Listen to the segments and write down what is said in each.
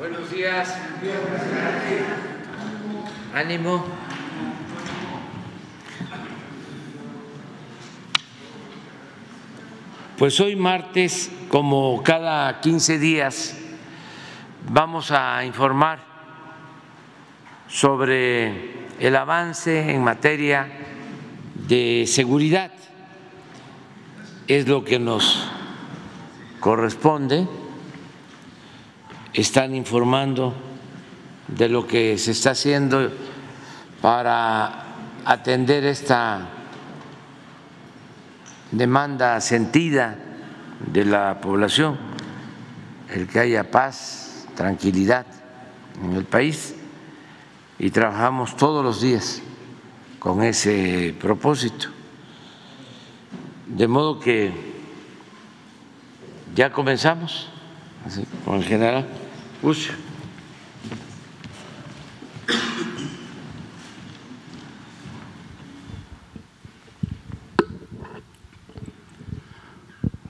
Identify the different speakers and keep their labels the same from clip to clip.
Speaker 1: Buenos días. Ánimo. Pues hoy martes, como cada 15 días, vamos a informar sobre el avance en materia de seguridad. Es lo que nos corresponde. Están informando de lo que se está haciendo para atender esta demanda sentida de la población, el que haya paz, tranquilidad en el país y trabajamos todos los días con ese propósito. De modo que ya comenzamos con el general.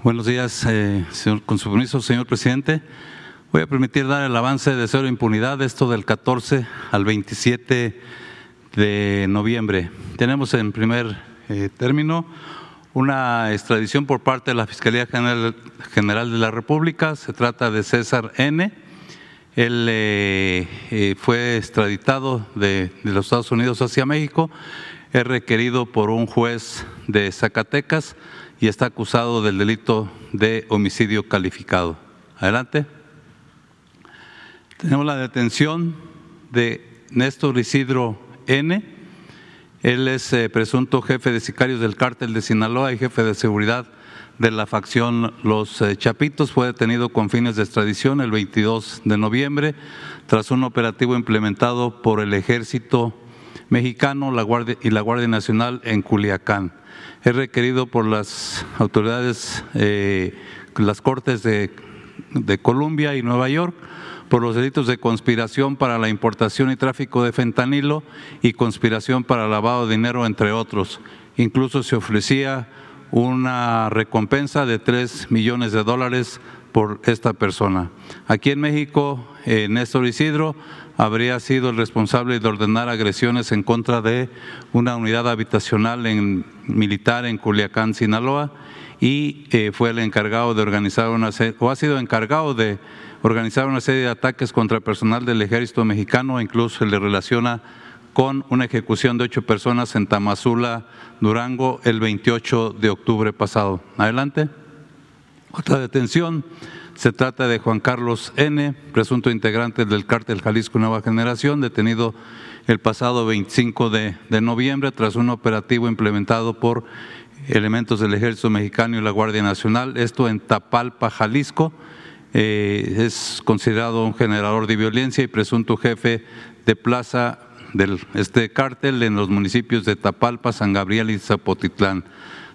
Speaker 2: Buenos días, eh, con su permiso, señor presidente. Voy a permitir dar el avance de cero impunidad, esto del 14 al 27 de noviembre. Tenemos en primer eh, término una extradición por parte de la Fiscalía General, de la República. Se trata de César N. Él eh, fue extraditado de, de los Estados Unidos hacia México. Es requerido por un juez de Zacatecas y está acusado del delito de homicidio calificado. Adelante. Tenemos la detención de Néstor Isidro N. Él es eh, presunto jefe de sicarios del cártel de Sinaloa y jefe de seguridad de la facción Los eh, Chapitos. Fue detenido con fines de extradición el 22 de noviembre tras un operativo implementado por el ejército mexicano y la Guardia Nacional en Culiacán es requerido por las autoridades, eh, las Cortes de, de Colombia y Nueva York por los delitos de conspiración para la importación y tráfico de fentanilo y conspiración para lavado de dinero, entre otros. Incluso se ofrecía una recompensa de 3 millones de dólares por esta persona. Aquí en México, eh, Néstor Isidro habría sido el responsable de ordenar agresiones en contra de una unidad habitacional en, militar en Culiacán, Sinaloa, y eh, fue el encargado de organizar una o ha sido encargado de organizar una serie de ataques contra personal del ejército mexicano, incluso se le relaciona con una ejecución de ocho personas en Tamazula, Durango, el 28 de octubre pasado. Adelante. Otra detención se trata de Juan Carlos N., presunto integrante del cártel Jalisco Nueva Generación, detenido el pasado 25 de, noviembre tras un operativo implementado por elementos del Ejército Mexicano y la Guardia Nacional, esto en Tapalpa, Jalisco. Eh, es considerado un generador de violencia y presunto jefe de plaza de este cártel en los municipios de Tapalpa, San Gabriel y Zapotitlán.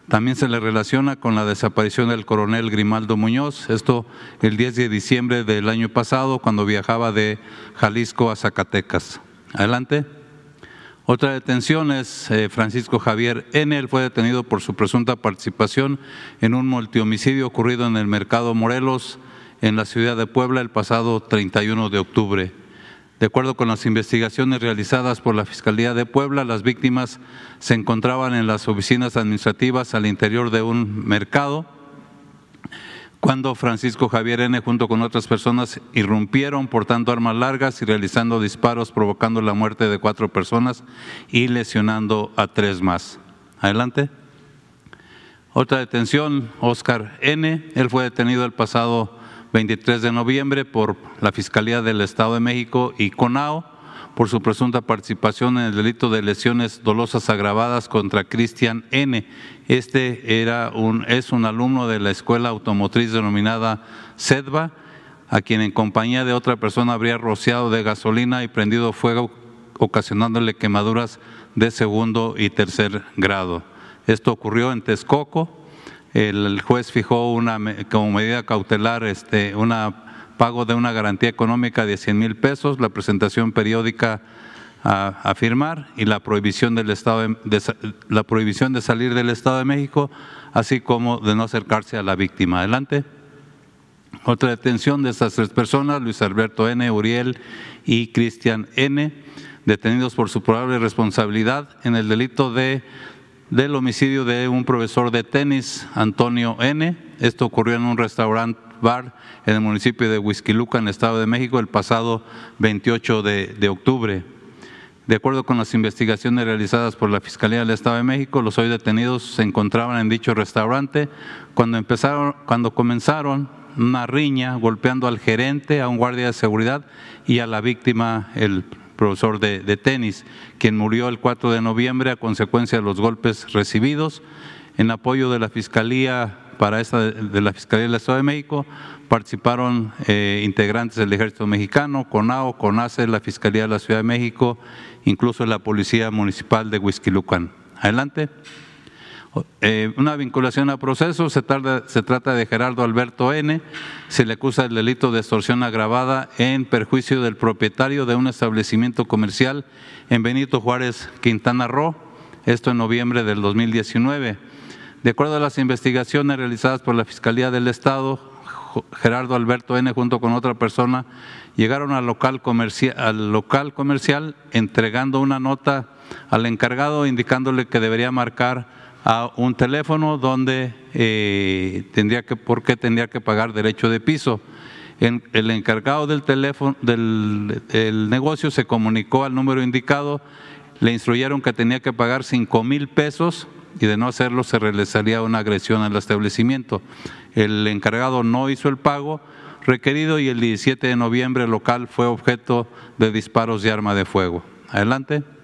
Speaker 2: También se le relaciona con la desaparición del coronel Grimaldo Muñoz, esto el 10 de diciembre del año pasado, cuando viajaba de Jalisco a Zacatecas. Adelante. Otra detención es eh, Francisco Javier N. Fue detenido por su presunta participación en un multihomicidio ocurrido en el Mercado Morelos, en la ciudad de Puebla, el pasado 31 de octubre. De acuerdo con las investigaciones realizadas por la Fiscalía de Puebla, las víctimas se encontraban en las oficinas administrativas al interior de un mercado cuando Francisco Javier N. junto con otras personas irrumpieron portando armas largas y realizando disparos provocando la muerte de cuatro personas y lesionando a tres más. Adelante. Otra detención, Oscar N. Él fue detenido el pasado 23 de noviembre por la Fiscalía del Estado de México y CONAO por su presunta participación en el delito de lesiones dolosas agravadas contra Cristian N. Este era un, es un alumno de la escuela automotriz denominada SEDVA, a quien en compañía de otra persona habría rociado de gasolina y prendido fuego, ocasionándole quemaduras de segundo y tercer grado. Esto ocurrió en Texcoco, el juez fijó una, como medida cautelar este, pago de una garantía económica de 100 mil pesos, la presentación periódica a, firmar y la prohibición, del estado la prohibición de salir del Estado de México, así como de no acercarse a la víctima. Adelante. Otra detención de estas tres personas, Luis Alberto N., Uriel y Cristian N., detenidos por su probable responsabilidad en el delito de, del homicidio de un profesor de tenis, Antonio N. Esto ocurrió en un restaurante bar en el municipio de Huizquiluca, en el Estado de México, el pasado 28 de, de octubre. De acuerdo con las investigaciones realizadas por la Fiscalía del Estado de México, los hoy detenidos se encontraban en dicho restaurante cuando, empezaron, cuando comenzaron una riña golpeando al gerente, a un guardia de seguridad y a la víctima, el profesor de, de, tenis, quien murió el 4 de noviembre a consecuencia de los golpes recibidos. En apoyo de la Fiscalía para esta de la Fiscalía del Estado de México participaron eh, integrantes del Ejército Mexicano, CONAO, CONACE, la Fiscalía de la Ciudad de México, incluso la Policía Municipal de Huizquilucan. Adelante. Eh, una vinculación a proceso, se, tarda, se, trata de Gerardo Alberto N., se le acusa del delito de extorsión agravada en perjuicio del propietario de un establecimiento comercial en Benito Juárez, Quintana Roo, esto en noviembre del 2019. De acuerdo a las investigaciones realizadas por la Fiscalía del Estado, Gerardo Alberto N. junto con otra persona llegaron al local, comercial, al local comercial entregando una nota al encargado indicándole que debería marcar a un teléfono donde eh, tendría que, por qué tendría que pagar derecho de piso. El encargado del teléfono del el negocio se comunicó al número indicado, le instruyeron que tenía que pagar cinco mil pesos y de no hacerlo se realizaría una agresión al establecimiento. El encargado no hizo el pago requerido y el 17 de noviembre el local fue objeto de disparos de arma de fuego. Adelante.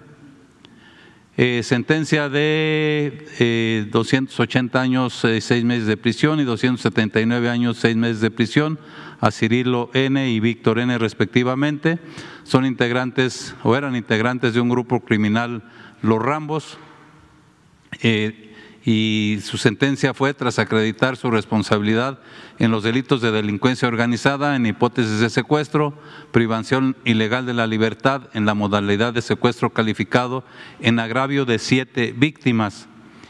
Speaker 2: Eh, sentencia de eh, 280 años, eh, seis meses de prisión y 279 años, seis meses de prisión a Cirilo N y Víctor N respectivamente. Son integrantes o eran integrantes de un grupo criminal, los Rambos, eh, y su sentencia fue tras acreditar su responsabilidad en los delitos de delincuencia organizada en hipótesis de secuestro, privación ilegal de la libertad en la modalidad de secuestro calificado en agravio de siete víctimas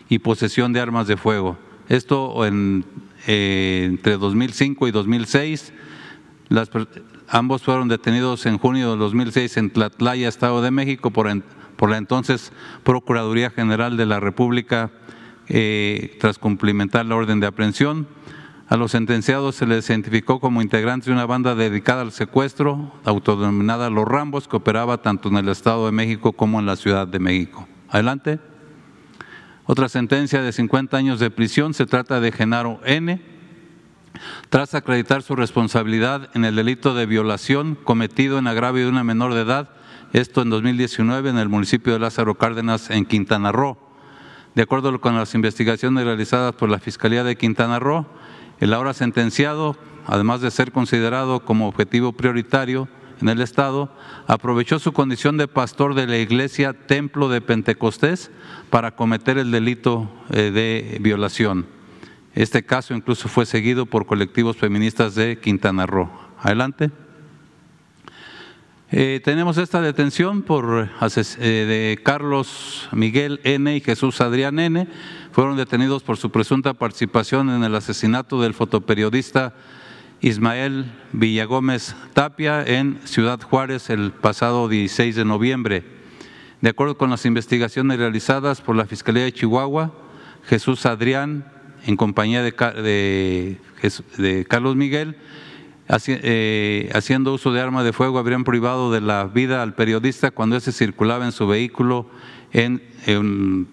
Speaker 2: y posesión de armas de fuego. Esto en, eh, entre 2005 y 2006. Las, ambos fueron detenidos en junio de 2006 en Tlatlaya, Estado de México, por por la entonces Procuraduría General de la República eh, tras cumplimentar la orden de aprehensión. A los sentenciados se les identificó como integrantes de una banda dedicada al secuestro, autodenominada Los Rambos, que operaba tanto en el Estado de México como en la Ciudad de México. Adelante. Otra sentencia de 50 años de prisión se trata de Genaro N., tras acreditar su responsabilidad en el delito de violación cometido en agravio de una menor de edad esto en 2019 en el municipio de Lázaro Cárdenas, en Quintana Roo. De acuerdo con las investigaciones realizadas por la Fiscalía de Quintana Roo, el ahora sentenciado, además de ser considerado como objetivo prioritario en el Estado, aprovechó su condición de pastor de la iglesia Templo de Pentecostés para cometer el delito eh, de violación. Este caso incluso fue seguido por colectivos feministas de Quintana Roo. Adelante. Eh, tenemos esta detención por, eh, de Carlos Miguel N. y Jesús Adrián N. Fueron detenidos por su presunta participación en el asesinato del fotoperiodista Ismael Villagómez Tapia en Ciudad Juárez el pasado 16 de noviembre. De acuerdo con las investigaciones realizadas por la Fiscalía de Chihuahua, Jesús Adrián, en compañía de, de, de Carlos Miguel, eh, haciendo uso de arma de fuego habrían privado de la vida al periodista cuando éste circulaba en su vehículo en,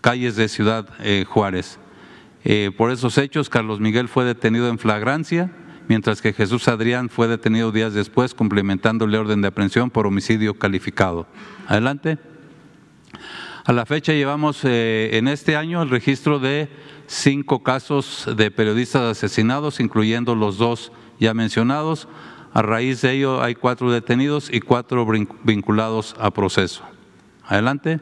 Speaker 2: calles de Ciudad eh, Juárez. Eh, por esos hechos, Carlos Miguel fue detenido en flagrancia, mientras que Jesús Adrián fue detenido días después, complementándole orden de aprehensión por homicidio calificado. Adelante. A la fecha llevamos en este año el registro de cinco casos de periodistas asesinados, incluyendo los dos ya mencionados. A raíz de ello hay cuatro detenidos y cuatro vinculados a proceso. Adelante.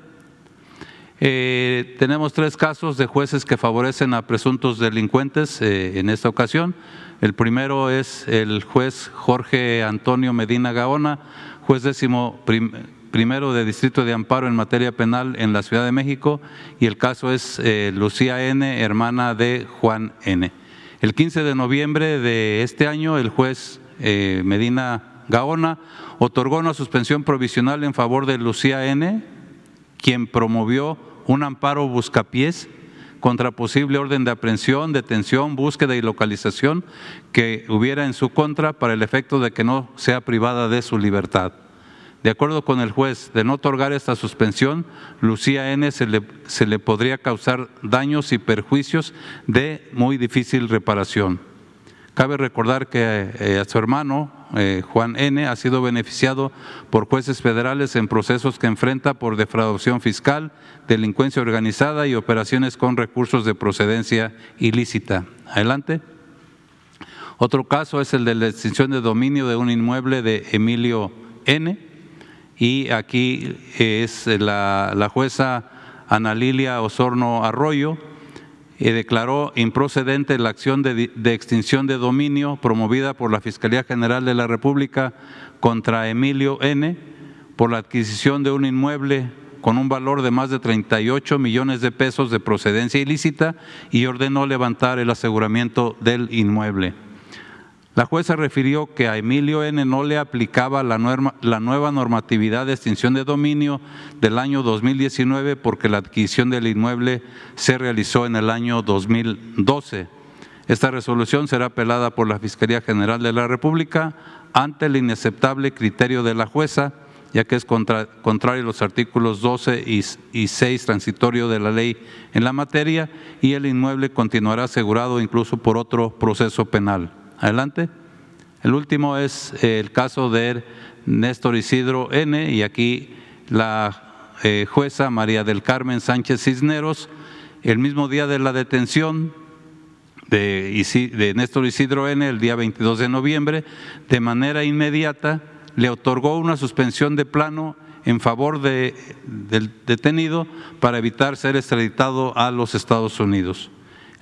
Speaker 2: Eh, tenemos tres casos de jueces que favorecen a presuntos delincuentes eh, en esta ocasión. El primero es el juez Jorge Antonio Medina Gaona, juez décimo primero de Distrito de Amparo en materia penal en la Ciudad de México, y el caso es eh, Lucía N., hermana de Juan N. El 15 de noviembre de este año, el juez eh, Medina Gaona otorgó una suspensión provisional en favor de Lucía N., quien promovió un amparo buscapiés contra posible orden de aprehensión, detención, búsqueda y localización que hubiera en su contra para el efecto de que no sea privada de su libertad. De acuerdo con el juez, de no otorgar esta suspensión, Lucía N. se le, se le podría causar daños y perjuicios de muy difícil reparación. Cabe recordar que eh, a su hermano, eh, Juan N., ha sido beneficiado por jueces federales en procesos que enfrenta por defraudación fiscal, delincuencia organizada y operaciones con recursos de procedencia ilícita. Adelante. Otro caso es el de la extinción de dominio de un inmueble de Emilio N. Y aquí es la, jueza Ana Lilia Osorno Arroyo, y declaró improcedente la acción de, extinción de dominio promovida por la Fiscalía General de la República contra Emilio N. por la adquisición de un inmueble con un valor de más de 38 millones de pesos de procedencia ilícita y ordenó levantar el aseguramiento del inmueble. La jueza refirió que a Emilio N. no le aplicaba la, nueva normatividad de extinción de dominio del año 2019 porque la adquisición del inmueble se realizó en el año 2012. Esta resolución será apelada por la Fiscalía General de la República ante el inaceptable criterio de la jueza, ya que es contrario a los artículos 12 y, y 6 transitorio de la ley en la materia y el inmueble continuará asegurado incluso por otro proceso penal. Adelante. El último es eh, el caso de Néstor Isidro N. y aquí la eh, jueza María del Carmen Sánchez Cisneros, el mismo día de la detención de, Néstor Isidro N., el día 22 de noviembre, de manera inmediata le otorgó una suspensión de plano en favor de, del detenido para evitar ser extraditado a los Estados Unidos.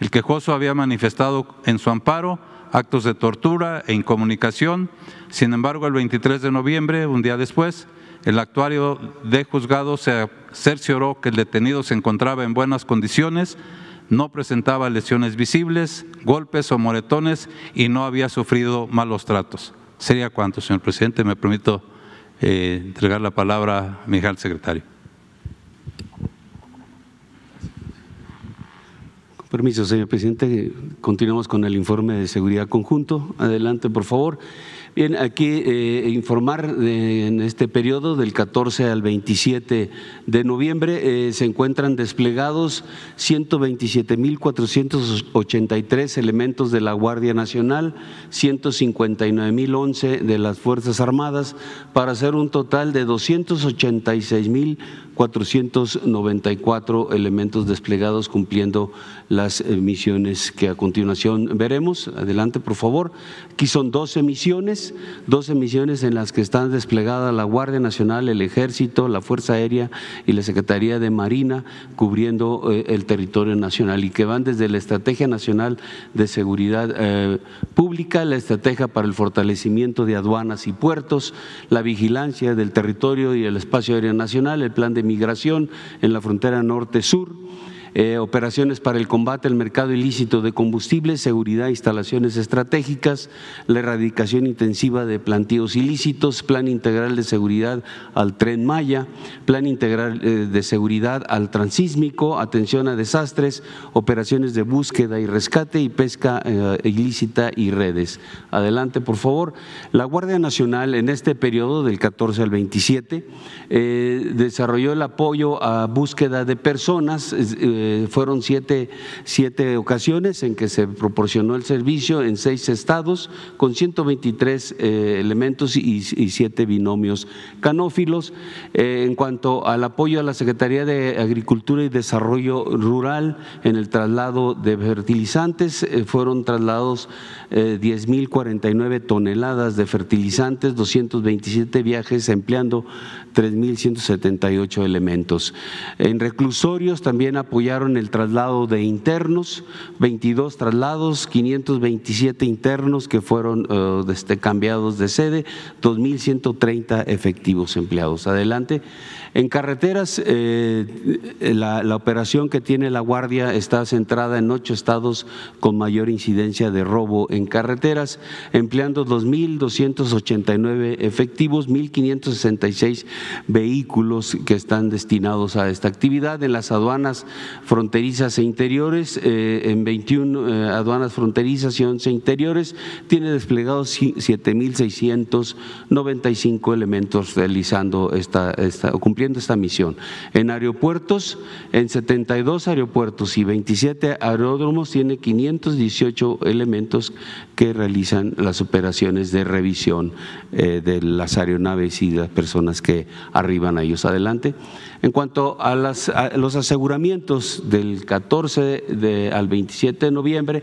Speaker 2: El quejoso había manifestado en su amparo actos de tortura e incomunicación. Sin embargo, el 23 de noviembre, un día después, el actuario de juzgado se cercioró que el detenido se encontraba en buenas condiciones, no presentaba lesiones visibles, golpes o moretones y no había sufrido malos tratos. ¿Sería cuánto, señor presidente? Me permito eh, entregar la palabra a mi secretario.
Speaker 3: Permiso, señor presidente. Continuamos con el informe de seguridad conjunto. Adelante, por favor. Bien, aquí eh, informar de, en este periodo del 14 al 27 de noviembre eh, se encuentran desplegados 127.483 elementos de la Guardia Nacional, 159.011 de las Fuerzas Armadas, para hacer un total de 286.494 elementos desplegados cumpliendo las misiones que a continuación veremos. Adelante, por favor. Aquí son 12 misiones 12 misiones en las que están desplegadas la Guardia Nacional, el Ejército, la Fuerza Aérea y la Secretaría de Marina cubriendo eh, el territorio nacional y que van desde la Estrategia Nacional de Seguridad eh, Pública, la Estrategia para el Fortalecimiento de Aduanas y Puertos, la vigilancia del territorio y el espacio aéreo nacional, el plan de migración en la frontera norte-sur eh, operaciones para el combate al mercado ilícito de combustibles, seguridad, instalaciones estratégicas, la erradicación intensiva de plantíos ilícitos, plan integral de seguridad al tren Maya, plan integral eh, de seguridad al transísmico, atención a desastres, operaciones de búsqueda y rescate y pesca eh, ilícita y redes. Adelante, por favor. La Guardia Nacional en este periodo del 14 al 27 desarrolló el apoyo a búsqueda de personas fueron siete, siete, ocasiones en que se proporcionó el servicio en seis estados con 123 eh, elementos y, siete binomios canófilos. Eh, en cuanto al apoyo a la Secretaría de Agricultura y Desarrollo Rural en el traslado de fertilizantes, fueron traslados 10.049 toneladas de fertilizantes, 227 viajes empleando 3.178 elementos. En reclusorios también apoyaron el traslado de internos, 22 traslados, 527 internos que fueron uh, este, cambiados de sede, 2.130 efectivos empleados. Adelante. En carreteras, eh, la, la, operación que tiene la Guardia está centrada en ocho estados con mayor incidencia de robo en carreteras, empleando 2.289 efectivos, 1.566 vehículos que están destinados a esta actividad. En las aduanas fronterizas e interiores, eh, en 21 eh, aduanas fronterizas y 11 interiores, tiene desplegados 7.695 elementos realizando esta cumpliendo esta misión. En aeropuertos, en 72 aeropuertos y 27 aeródromos tiene 518 elementos que realizan las operaciones de revisión eh, de las aeronaves y las personas que arriban a ellos. Adelante. En cuanto a, los aseguramientos del 14 de, al 27 de noviembre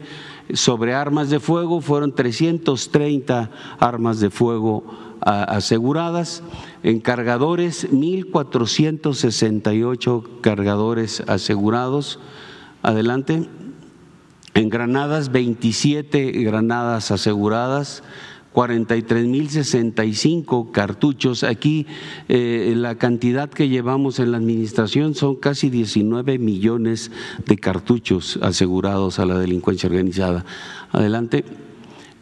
Speaker 3: sobre armas de fuego, fueron 330 armas de fuego aseguradas, en cargadores 1.468 cargadores asegurados. Adelante. En granadas 27 granadas aseguradas. 43.065 cartuchos. Aquí eh, la cantidad que llevamos en la administración son casi 19 millones de cartuchos asegurados a la delincuencia organizada. Adelante.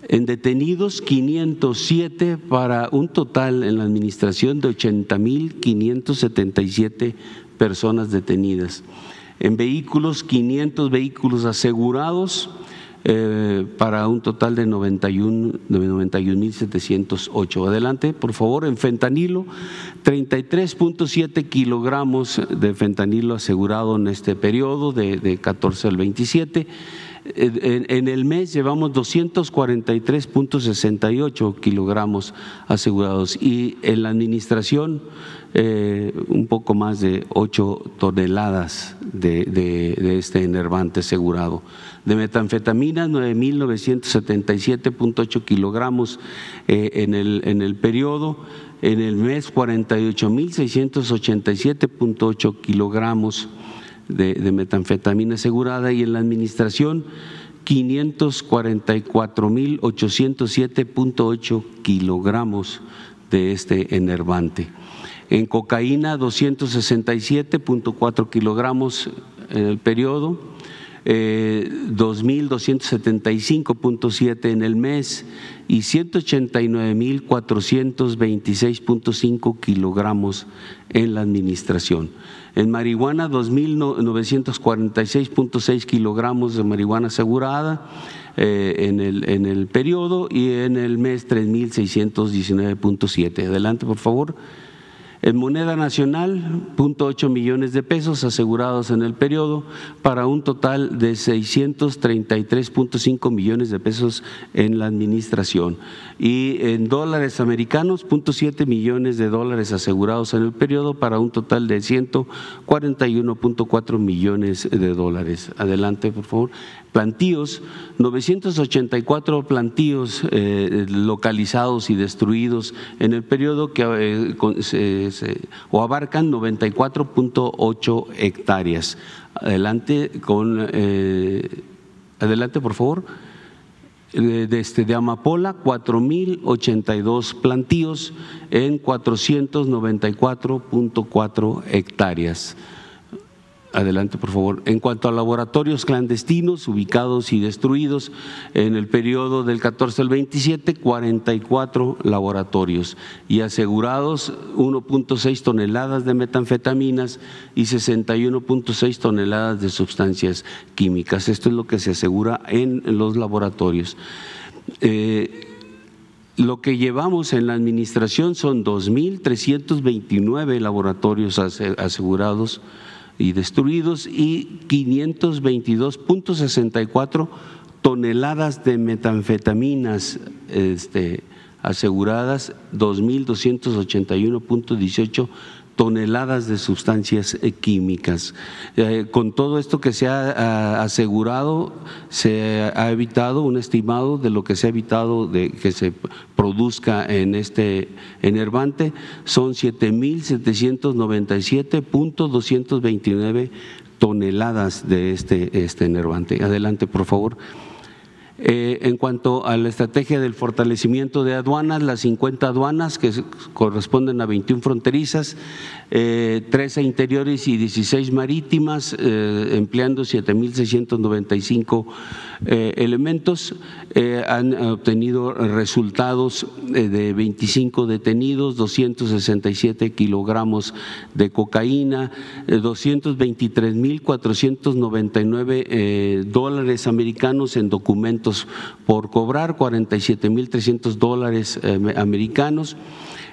Speaker 3: En detenidos 507 para un total en la administración de 80.577 personas detenidas. En vehículos 500 vehículos asegurados eh, para un total de 91.708. Adelante, por favor, en fentanilo, 33.7 kilogramos de fentanilo asegurado en este periodo de, de 14 al 27 en, el mes llevamos 243.68 kilogramos asegurados y en la administración eh, un poco más de 8 toneladas de, este enervante asegurado. De metanfetamina, 9.977.8 kilogramos eh, en, el, en el periodo. En el mes, 48.687.8 kilogramos de, metanfetamina asegurada y en la administración 544.807.8 kilogramos de este enervante. En cocaína 267.4 kilogramos en el periodo, eh, 2.275.7 en el mes y 189.426.5 kilogramos en la administración. En marihuana, 2.946.6 kilogramos de marihuana asegurada eh, en, el, en el periodo y en el mes 3.619.7. Adelante, por favor. En moneda nacional, 0.8 millones de pesos asegurados en el periodo para un total de 633.5 millones de pesos en la administración. Y en dólares americanos, 0.7 millones de dólares asegurados en el periodo para un total de 141.4 millones de dólares. Adelante, por favor plantíos, 984 plantíos eh, localizados y destruidos en el periodo que eh, o abarcan 94.8 hectáreas. Adelante con eh, adelante por favor. De, este, de Amapola, 4.082 plantíos en 494.4 hectáreas. Adelante, por favor. En cuanto a laboratorios clandestinos ubicados y destruidos, en el periodo del 14 al 27, 44 laboratorios y asegurados 1.6 toneladas de metanfetaminas y 61.6 toneladas de sustancias químicas. Esto es lo que se asegura en los laboratorios. Eh, lo que llevamos en la administración son 2.329 laboratorios asegurados y destruidos y 522.64 toneladas de metanfetaminas este, aseguradas, 2.281.18 toneladas de sustancias eh, químicas. Eh, con todo esto que se ha asegurado, se ha evitado un estimado de lo que se ha evitado de que se produzca en este enervante, son 7.797.229 toneladas de este, este enervante. Adelante, por favor. Eh, en cuanto a la estrategia del fortalecimiento de aduanas, las 50 aduanas que corresponden a 21 fronterizas, eh, 13 interiores y 16 marítimas, eh, empleando 7.695 eh, elementos, eh, han obtenido resultados de 25 detenidos, 267 kilogramos de cocaína, 223.499 dólares americanos en documentos por cobrar, 47.300 dólares eh, americanos.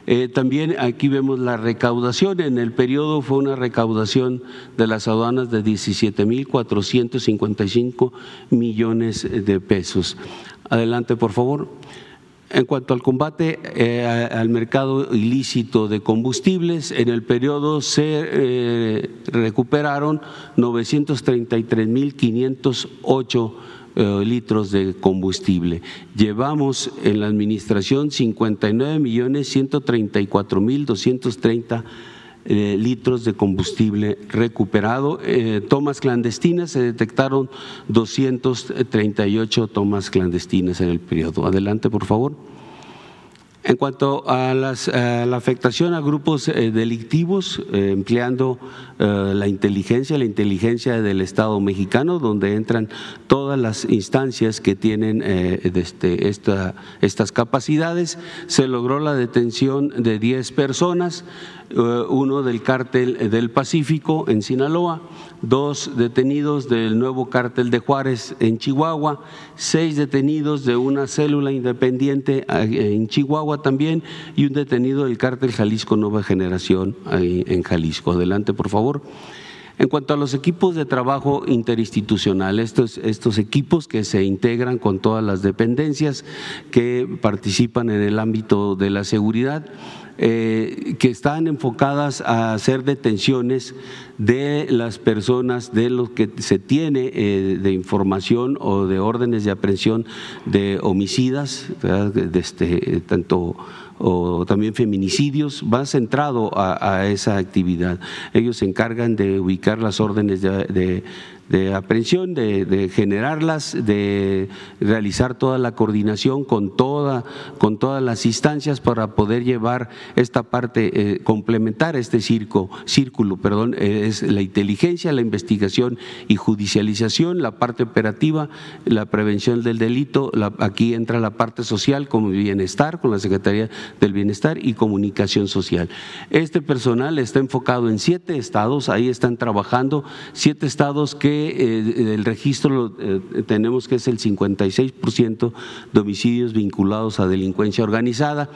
Speaker 3: Eh, también aquí vemos la recaudación. En el periodo fue una recaudación de las aduanas de 17.455 millones de pesos. Adelante, por favor. En cuanto al combate eh, al mercado ilícito de combustibles, en el periodo se recuperaron 933.508 eh, litros de combustible. Llevamos en la administración 59 millones 134 mil 230 eh, litros de combustible recuperado. Eh, tomas clandestinas, se detectaron 238 tomas clandestinas en el periodo. Adelante, por favor. En cuanto a, la afectación a grupos eh, delictivos, eh, empleando eh, la inteligencia, la inteligencia del Estado mexicano, donde entran todas las instancias que tienen este, estas capacidades, se logró la detención de 10 personas, uno del cártel del Pacífico en Sinaloa, dos detenidos del nuevo cártel de Juárez en Chihuahua, seis detenidos de una célula independiente eh, en Chihuahua también y un detenido del cártel Jalisco Nueva Generación en Jalisco. Adelante, por favor. En cuanto a los equipos de trabajo interinstitucional, estos, estos equipos que se integran con todas las dependencias que participan en el ámbito de la seguridad, eh, que están enfocadas a hacer detenciones de las personas, de lo que se tiene eh, de información o de órdenes de aprehensión de homicidas, de este, tanto o también feminicidios, va centrado a, esa actividad. Ellos se encargan de ubicar las órdenes de de aprehensión, de, generarlas, de realizar toda la coordinación con, toda, con todas las instancias para poder llevar esta parte, eh, complementar este circo, círculo, perdón, eh, es la inteligencia, la investigación y judicialización, la parte operativa, la prevención del delito, aquí entra la parte social como bienestar, con la Secretaría del Bienestar y comunicación social. Este personal está enfocado en siete estados, ahí están trabajando, siete estados que eh, el registro eh, tenemos que es el 56% de homicidios vinculados a delincuencia organizada.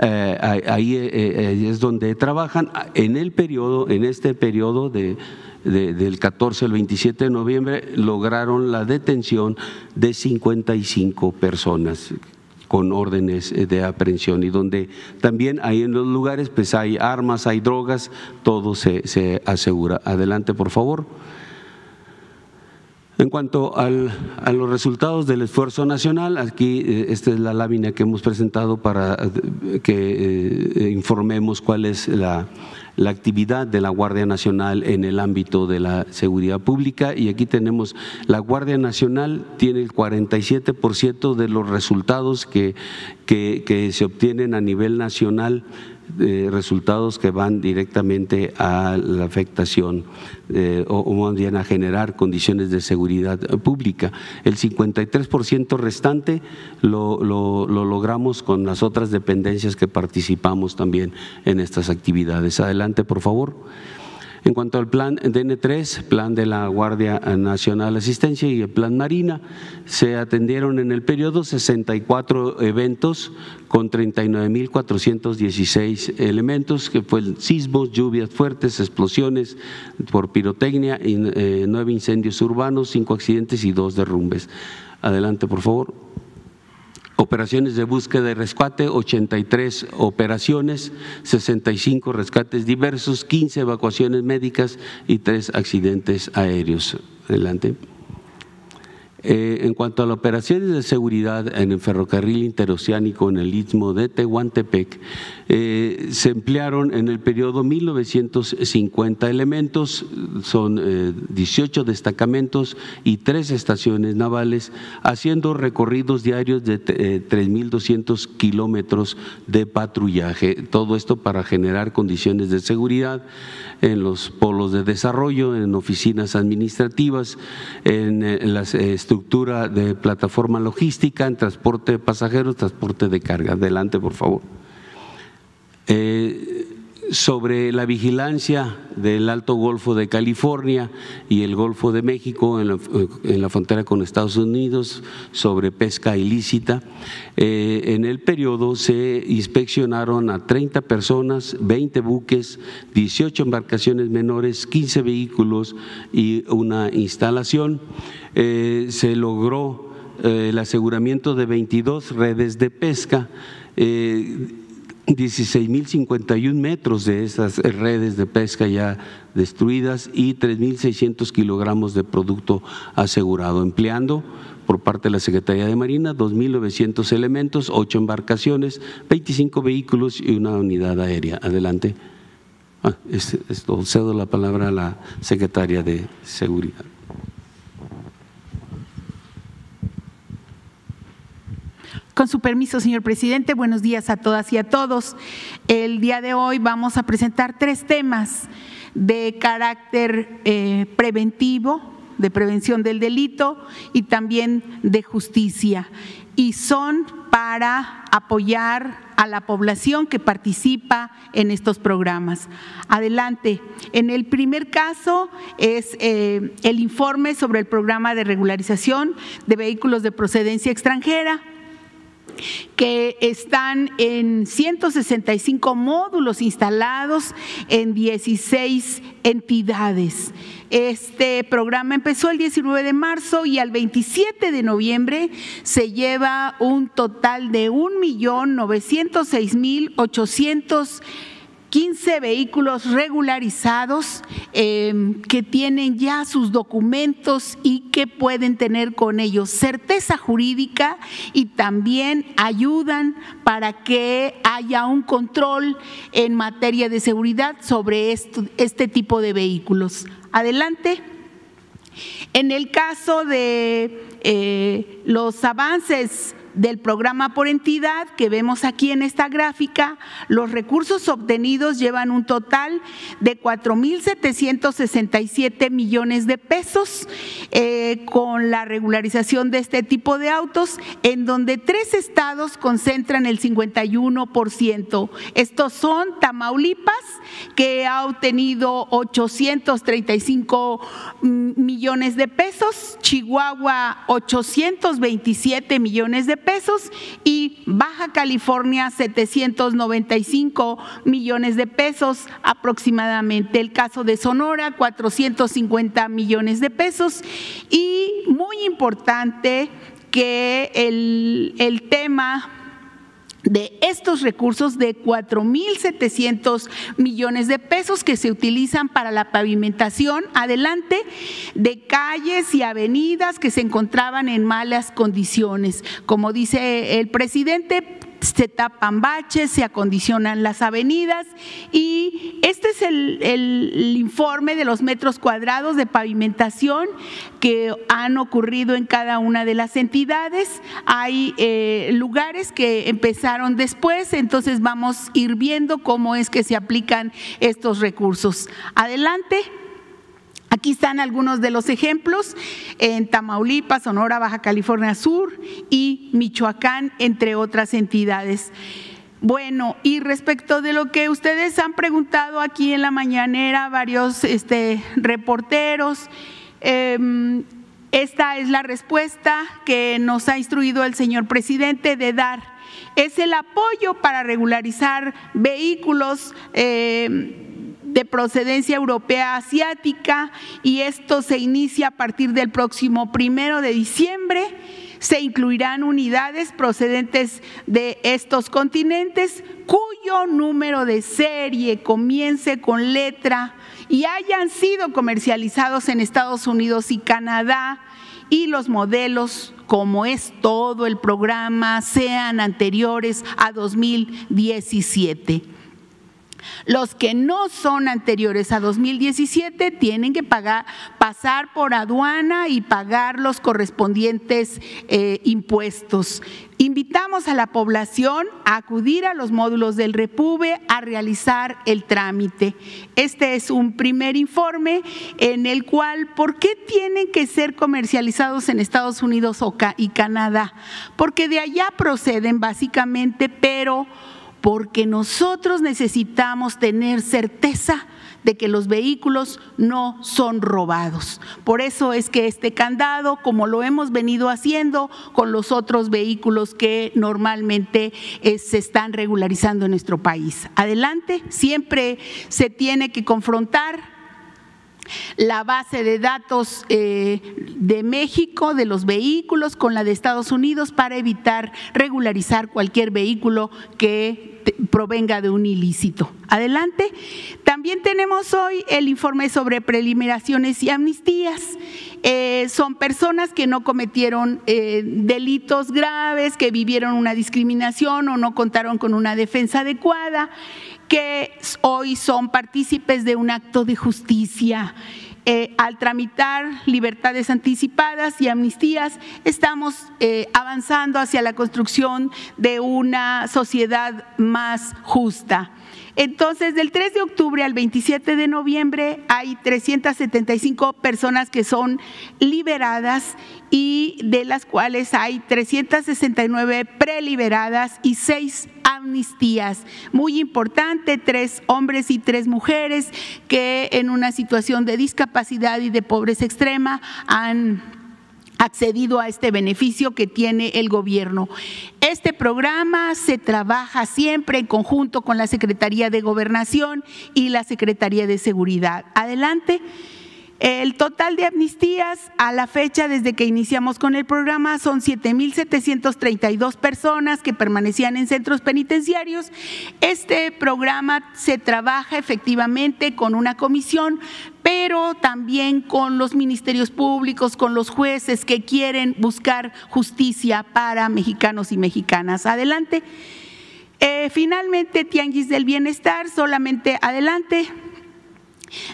Speaker 3: Eh, ahí es donde trabajan. En el periodo, en este periodo de del 14 al 27 de noviembre lograron la detención de 55 personas con órdenes de aprehensión y donde también ahí en los lugares pues hay armas, hay drogas, todo se, se asegura. Adelante, por favor. En cuanto a los resultados del esfuerzo nacional, aquí eh, esta es la lámina que hemos presentado para eh, que eh, informemos cuál es la, la actividad de la Guardia Nacional en el ámbito de la seguridad pública. Y aquí tenemos la Guardia Nacional tiene el 47% de los resultados que, que se obtienen a nivel nacional resultados que van directamente a la afectación eh, o, más bien a generar condiciones de seguridad pública. El 53% restante lo, lo logramos con las otras dependencias que participamos también en estas actividades. Adelante, por favor. En cuanto al plan DN3, plan de la Guardia Nacional Asistencia y el plan Marina, se atendieron en el periodo 64 eventos con 39.416 elementos, que fue sismos, lluvias fuertes, explosiones por pirotecnia, eh, nueve incendios urbanos, cinco accidentes y dos derrumbes. Adelante, por favor. Operaciones de búsqueda y rescate, 83 operaciones, 65 rescates diversos, 15 evacuaciones médicas y 3 accidentes aéreos. Adelante. Eh, en cuanto a las operaciones de seguridad en el ferrocarril interoceánico en el istmo de Tehuantepec, eh, se emplearon en el periodo 1950 elementos, son 18 destacamentos y tres estaciones navales, haciendo recorridos diarios de 3.200 kilómetros de patrullaje. Todo esto para generar condiciones de seguridad en los polos de desarrollo, en oficinas administrativas, en, la estructura de plataforma logística, en transporte de pasajeros, transporte de carga. Adelante, por favor. Eh, sobre la vigilancia del Alto Golfo de California y el Golfo de México en la, frontera con Estados Unidos, sobre pesca ilícita. Eh, en el periodo se inspeccionaron a 30 personas, 20 buques, 18 embarcaciones menores, 15 vehículos y una instalación. Eh, se logró el aseguramiento de 22 redes de pesca. 16.051 metros de esas redes de pesca ya destruidas y 3.600 kilogramos de producto asegurado, empleando por parte de la Secretaría de Marina 2.900 elementos, 8 embarcaciones, 25 vehículos y una unidad aérea. Adelante. Ah, cedo la palabra a la Secretaria de Seguridad.
Speaker 4: Con su permiso, señor presidente, buenos días a todas y a todos. El día de hoy vamos a presentar tres temas de carácter eh, preventivo, de prevención del delito y también de justicia. Y son para apoyar a la población que participa en estos programas. Adelante. En el primer caso es eh, el informe sobre el programa de regularización de vehículos de procedencia extranjera que están en 165 módulos instalados en 16 entidades. Este programa empezó el 19 de marzo y al 27 de noviembre se lleva un total de 1.906.800 15 vehículos regularizados em, que tienen ya sus documentos y que pueden tener con ellos certeza jurídica y también ayudan para que haya un control en materia de seguridad sobre este tipo de vehículos. Adelante. En el caso de eh, los avances del programa por entidad que vemos aquí en esta gráfica, los recursos obtenidos llevan un total de 4.767 millones de pesos eh, con la regularización de este tipo de autos, en donde tres estados concentran el 51%. Estos son Tamaulipas, que ha obtenido 835 millones de pesos, Chihuahua 827 millones de pesos y Baja California 795 millones de pesos aproximadamente. El caso de Sonora 450 millones de pesos y muy importante que el, el tema de estos recursos de 4.700 millones de pesos que se utilizan para la pavimentación adelante de calles y avenidas que se encontraban en malas condiciones. Como dice el presidente, se tapan baches, se acondicionan las avenidas y este es el, informe de los metros cuadrados de pavimentación que han ocurrido en cada una de las entidades. Hay eh, lugares que empezaron después, entonces vamos a ir viendo cómo es que se aplican estos recursos. Adelante. Aquí están algunos de los ejemplos en Tamaulipas, Sonora, Baja California Sur y Michoacán, entre otras entidades. Bueno, y respecto de lo que ustedes han preguntado aquí en la mañanera, varios este, reporteros, em, esta es la respuesta que nos ha instruido el señor presidente de dar. Es el apoyo para regularizar vehículos. Eh, de procedencia europea asiática y esto se inicia a partir del próximo primero de diciembre. Se incluirán unidades procedentes de estos continentes cuyo número de serie comience con letra y hayan sido comercializados en Estados Unidos y Canadá y los modelos como es todo el programa, sean anteriores a 2017. Los que no son anteriores a 2017 tienen que pasar por aduana y pagar los correspondientes eh, impuestos. Invitamos a la población a acudir a los módulos del Repube a realizar el trámite. Este es un primer informe en el cual, ¿por qué tienen que ser comercializados en Estados Unidos y Canadá? Porque de allá proceden básicamente, pero porque nosotros necesitamos tener certeza de que los vehículos no son robados. Por eso es que este candado, como lo hemos venido haciendo con los otros vehículos que normalmente eh, se están regularizando en nuestro país. Adelante, siempre se tiene que confrontar la base de datos eh, de México, de los vehículos, con la de Estados Unidos para evitar regularizar cualquier vehículo que provenga de un ilícito. Adelante. También tenemos hoy el informe sobre preliminaciones y amnistías. Eh, son personas que no cometieron eh, delitos graves, que vivieron una discriminación o no contaron con una defensa adecuada que hoy son partícipes de un acto de justicia. Eh, al tramitar libertades anticipadas y amnistías, estamos eh, avanzando hacia la construcción de una sociedad más justa. Entonces, del 3 de octubre al 27 de noviembre hay 375 personas que son liberadas y de las cuales hay 369 preliberadas y 6 amnistías. Muy importante, tres hombres y tres mujeres que en una situación de discapacidad y de pobreza extrema han accedido a este beneficio que tiene el gobierno. Este programa se trabaja siempre en conjunto con la Secretaría de Gobernación y la Secretaría de Seguridad. Adelante. El total de amnistías a la fecha desde que iniciamos con el programa son 7.732 personas que permanecían en centros penitenciarios. Este programa se trabaja efectivamente con una comisión, pero también con los ministerios públicos, con los jueces que quieren buscar justicia para mexicanos y mexicanas. Adelante. Eh, finalmente, Tianguis del Bienestar, solamente adelante.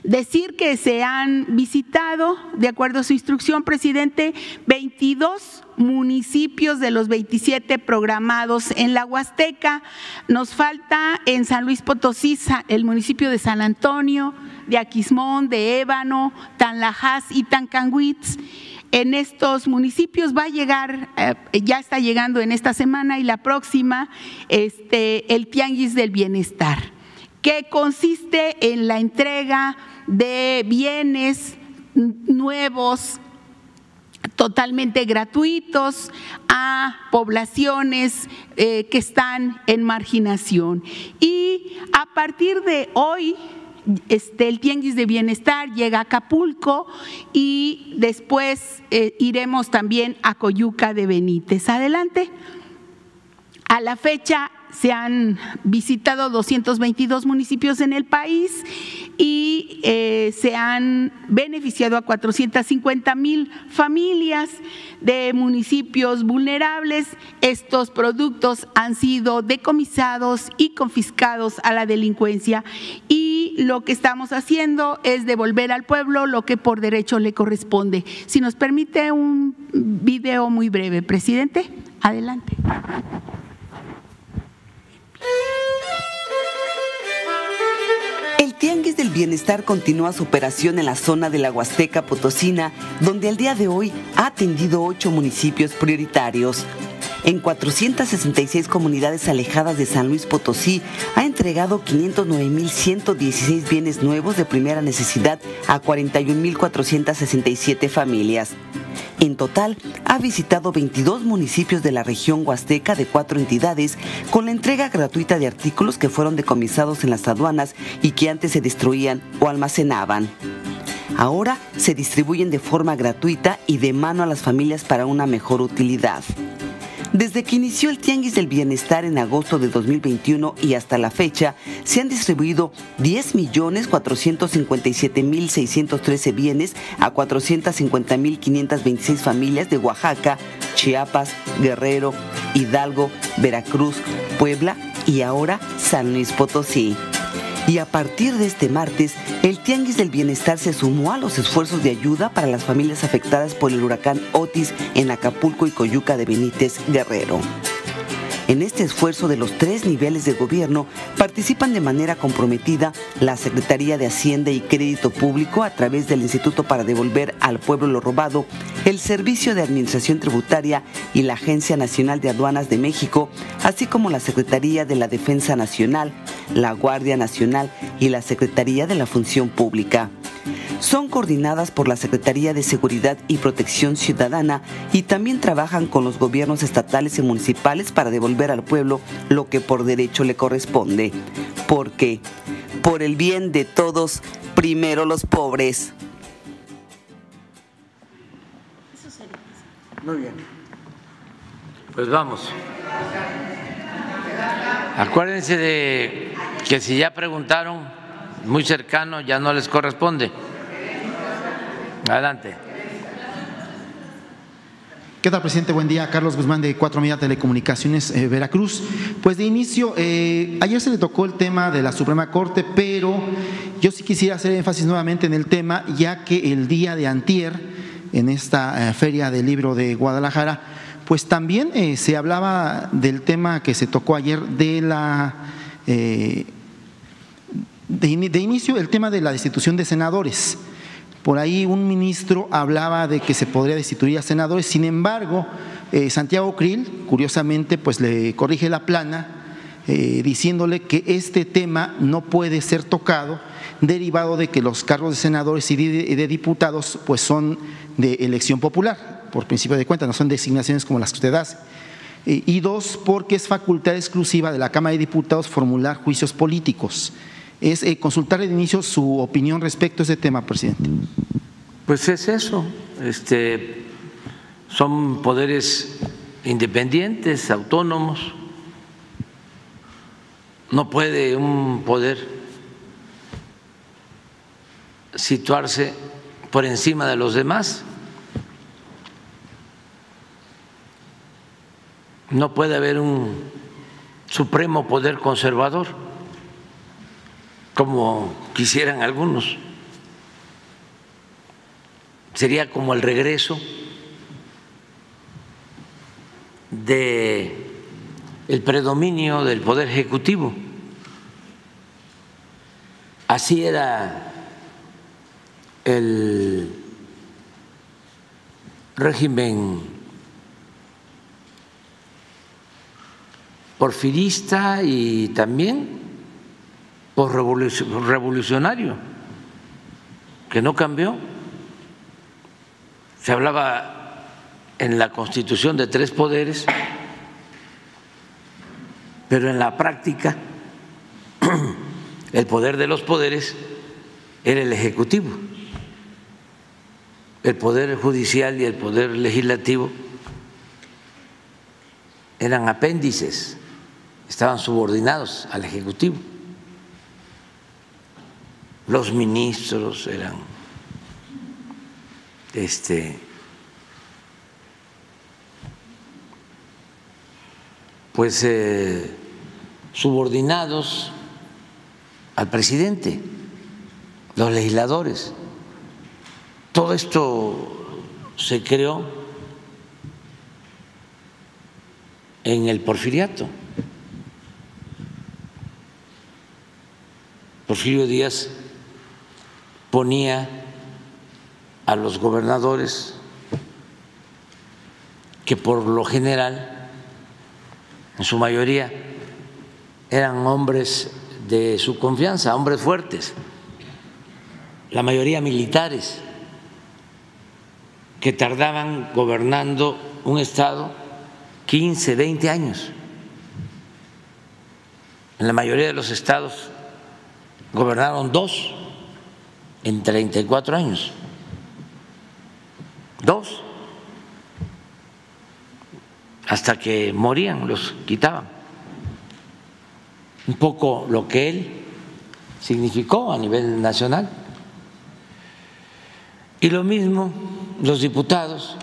Speaker 4: Decir que se han visitado, de acuerdo a su instrucción, presidente, 22 municipios de los 27 programados en la Huasteca. Nos falta en San Luis Potosí el municipio de San Antonio, de Aquismón, de Ébano, Tanlajas y Tancanguitz. En estos municipios va a llegar, eh, ya está llegando en esta semana y la próxima, este, el Tianguis del Bienestar que consiste en la entrega de bienes nuevos totalmente gratuitos a poblaciones eh, que están en marginación. Y a partir de hoy, este, el Tianguis de Bienestar llega a Acapulco y después eh, iremos también a Coyuca de Benítez. Adelante. A la fecha se han visitado 222 municipios en el país y eh, se han beneficiado a 450 mil familias de municipios vulnerables. Estos productos han sido decomisados y confiscados a la delincuencia y lo que estamos haciendo es devolver al pueblo lo que por derecho le corresponde. Si nos permite un video muy breve, presidente, adelante.
Speaker 5: El Tianguis del Bienestar continúa su operación en la zona de la Huasteca Potosina, donde al día de hoy ha atendido ocho municipios prioritarios. En 466 comunidades alejadas de San Luis Potosí ha entregado 509.116 bienes nuevos de primera necesidad a 41.467 familias. En total, ha visitado 22 municipios de la región huasteca de cuatro entidades con la entrega gratuita de artículos que fueron decomisados en las aduanas y que antes se destruían o almacenaban. Ahora se distribuyen de forma gratuita y de mano a las familias para una mejor utilidad. Desde que inició el Tianguis del Bienestar en agosto de 2021 y hasta la fecha, se han distribuido 10.457.613 bienes a 450.526 familias de Oaxaca, Chiapas, Guerrero, Hidalgo, Veracruz, Puebla y ahora San Luis Potosí. Y a partir de este martes, el Tianguis del Bienestar se sumó a los esfuerzos de ayuda para las familias afectadas por el huracán Otis en Acapulco y Coyuca de Benítez, Guerrero. En este esfuerzo de los tres niveles de gobierno participan de manera comprometida la Secretaría de Hacienda y Crédito Público a través del Instituto para Devolver al Pueblo lo Robado, el Servicio de Administración Tributaria y la Agencia Nacional de Aduanas de México, así como la Secretaría de la Defensa Nacional, la Guardia Nacional y la Secretaría de la Función Pública. Son coordinadas por la Secretaría de Seguridad y Protección Ciudadana y también trabajan con los gobiernos estatales y municipales para devolver al pueblo lo que por derecho le corresponde. Porque, por el bien de todos, primero los pobres.
Speaker 1: Muy bien. Pues vamos. Acuérdense de que si ya preguntaron muy cercano ya no les corresponde. Adelante.
Speaker 6: ¿Qué tal, presidente? Buen día. Carlos Guzmán de Cuatro Media Telecomunicaciones, eh, Veracruz. Pues de inicio, eh, ayer se le tocó el tema de la Suprema Corte, pero yo sí quisiera hacer énfasis nuevamente en el tema, ya que el día de antier, en esta eh, Feria del Libro de Guadalajara, pues también se hablaba del tema que se tocó ayer de la… De, de inicio, el tema de la destitución de senadores. Por ahí un ministro hablaba de que se podría destituir a senadores, sin embargo, eh, Santiago Krill, curiosamente, pues le corrige la plana eh, diciéndole que este tema no puede ser tocado derivado de que los cargos de senadores y de, diputados pues son de elección popular, por principio de cuenta, no son designaciones como las que usted hace. Eh, y dos, porque es facultad exclusiva de la Cámara de Diputados formular juicios políticos es eh, consultar de inicio su opinión respecto a ese tema, presidente.
Speaker 1: Pues es eso, este, son poderes independientes, autónomos. No puede un poder situarse por encima de los demás. No puede haber un supremo poder conservador como quisieran algunos. Sería como el regreso de el predominio del poder ejecutivo. Así era el régimen porfirista y también por revolucionario, que no cambió. Se hablaba en la Constitución de tres poderes, pero en la práctica el poder de los poderes era el Ejecutivo. El Poder Judicial y el Poder Legislativo eran apéndices, estaban subordinados al Ejecutivo los ministros eran este pues eh, subordinados al presidente, los legisladores. Todo esto se creó en el porfiriato. Porfirio Díaz ponía a los gobernadores que por lo general, en su mayoría, eran hombres de su confianza, hombres fuertes, la mayoría militares, que tardaban gobernando un Estado 15, 20 años. En la mayoría de los estados gobernaron dos en 34 años. Dos. hasta que morían, los quitaban. Un poco lo que él significó a nivel nacional. Y lo mismo los diputados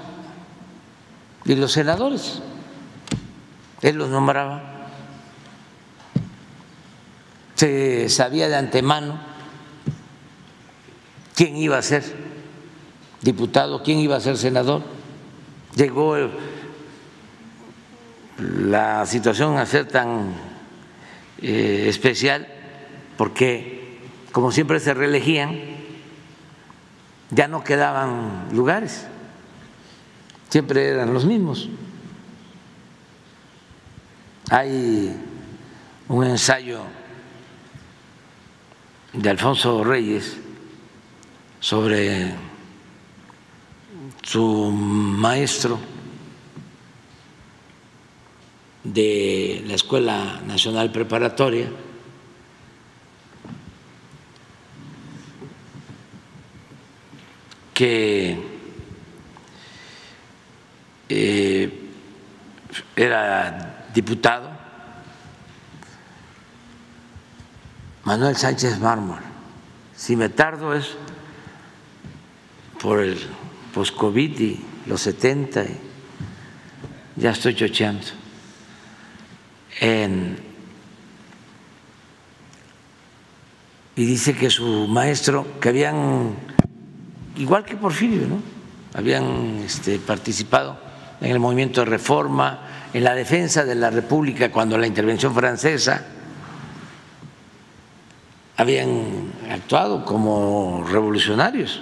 Speaker 1: y los senadores. Él los nombraba. Se sabía de antemano quién iba a ser diputado, quién iba a ser senador. Llegó la situación a ser tan eh, especial porque, como siempre se reelegían, ya no quedaban lugares, siempre eran los mismos. Hay un ensayo de Alfonso Reyes sobre su maestro de la Escuela Nacional Preparatoria, que eh, era diputado, Manuel Sánchez Mármol. Si me tardo es por el post-COVID y los 70, y ya estoy chocheando. y dice que su maestro, que habían, igual que Porfirio, ¿no? habían este, participado en el movimiento de reforma, en la defensa de la República cuando la intervención francesa, habían actuado como revolucionarios,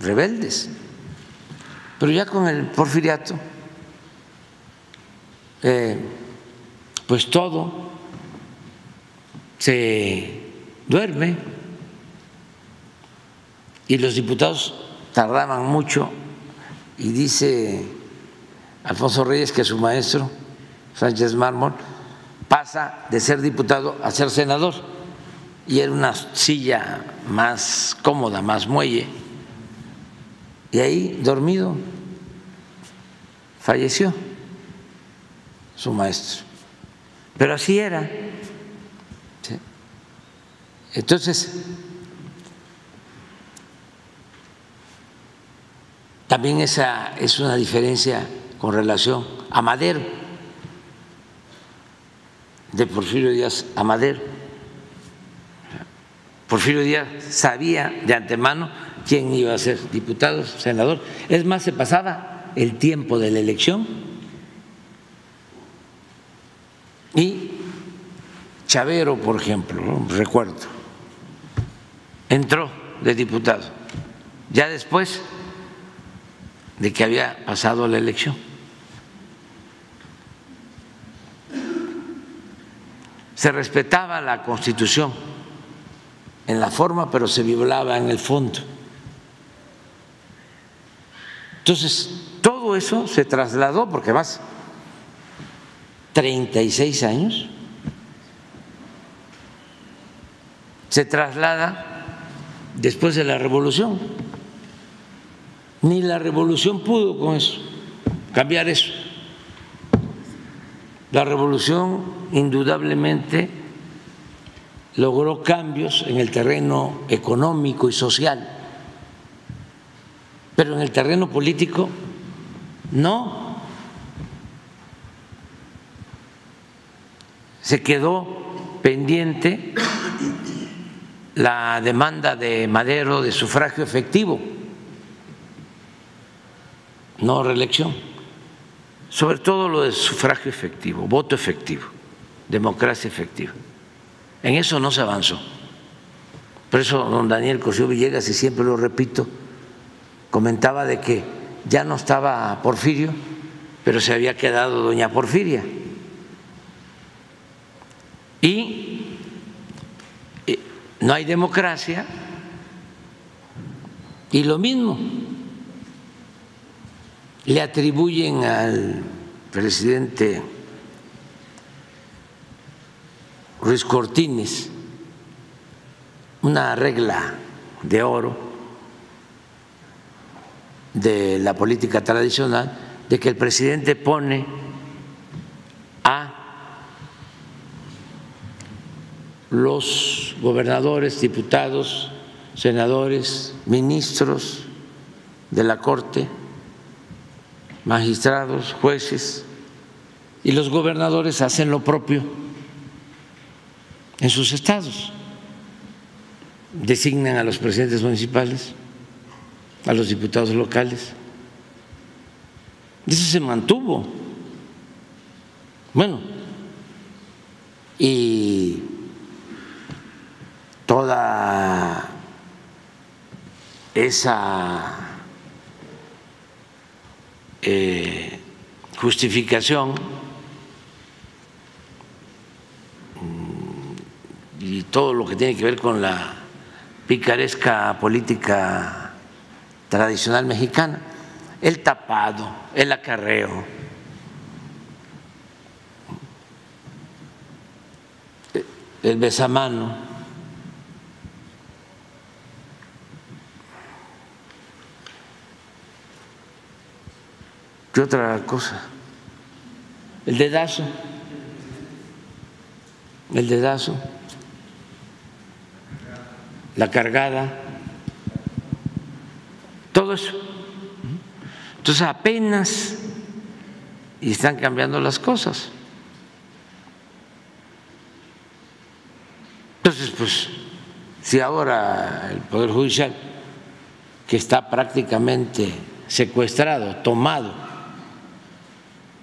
Speaker 1: rebeldes. Pero ya con el porfiriato, eh, pues todo se duerme y los diputados tardaban mucho y dice Alfonso Reyes que su maestro, Sánchez Mármol, pasa de ser diputado a ser senador y era una silla más cómoda, más muelle, y ahí dormido falleció su maestro. Pero así era. Entonces, también esa es una diferencia con relación a Madero, de Porfirio Díaz a Madero. Porfirio Díaz sabía de antemano quién iba a ser diputado, senador. Es más, se pasaba el tiempo de la elección y Chavero, por ejemplo, recuerdo, entró de diputado, ya después de que había pasado la elección. Se respetaba la constitución en la forma, pero se violaba en el fondo. Entonces, todo eso se trasladó, porque más 36 años, se traslada después de la revolución. Ni la revolución pudo con eso, cambiar eso. La revolución indudablemente logró cambios en el terreno económico y social, pero en el terreno político no. se quedó pendiente la demanda de Madero de sufragio efectivo, no reelección, sobre todo lo de sufragio efectivo, voto efectivo, democracia efectiva. En eso no se avanzó. Por eso don Daniel Cosío Villegas, y siempre lo repito, comentaba de que ya no estaba Porfirio, pero se había quedado doña Porfiria. Y eh, no hay democracia y lo mismo le atribuyen al presidente Ruiz Cortines una regla de oro de la política tradicional de que el presidente pone a los gobernadores, diputados, senadores, ministros de la Corte, magistrados, jueces, y los gobernadores hacen lo propio en sus estados. Designan a los presidentes municipales, a los diputados locales. Eso se mantuvo. Bueno, y toda esa eh, justificación mm, y todo lo que tiene que ver con la picaresca política tradicional mexicana, el tapado, el acarreo, el besamano. ¿Qué otra cosa? El dedazo. El dedazo. La cargada. Todo eso. Entonces apenas están cambiando las cosas. Entonces, pues, si ahora el Poder Judicial, que está prácticamente secuestrado, tomado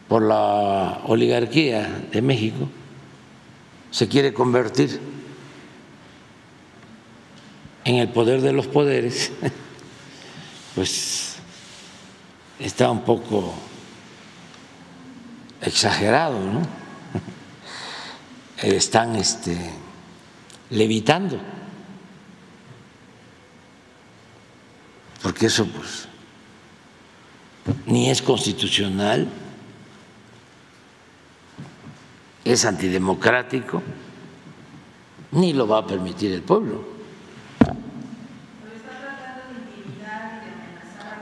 Speaker 1: por la oligarquía de México, se quiere convertir en el poder de los poderes, pues está un poco exagerado, ¿no? Están este, levitando, porque eso pues ni es constitucional, es antidemocrático, ni lo va a permitir el pueblo.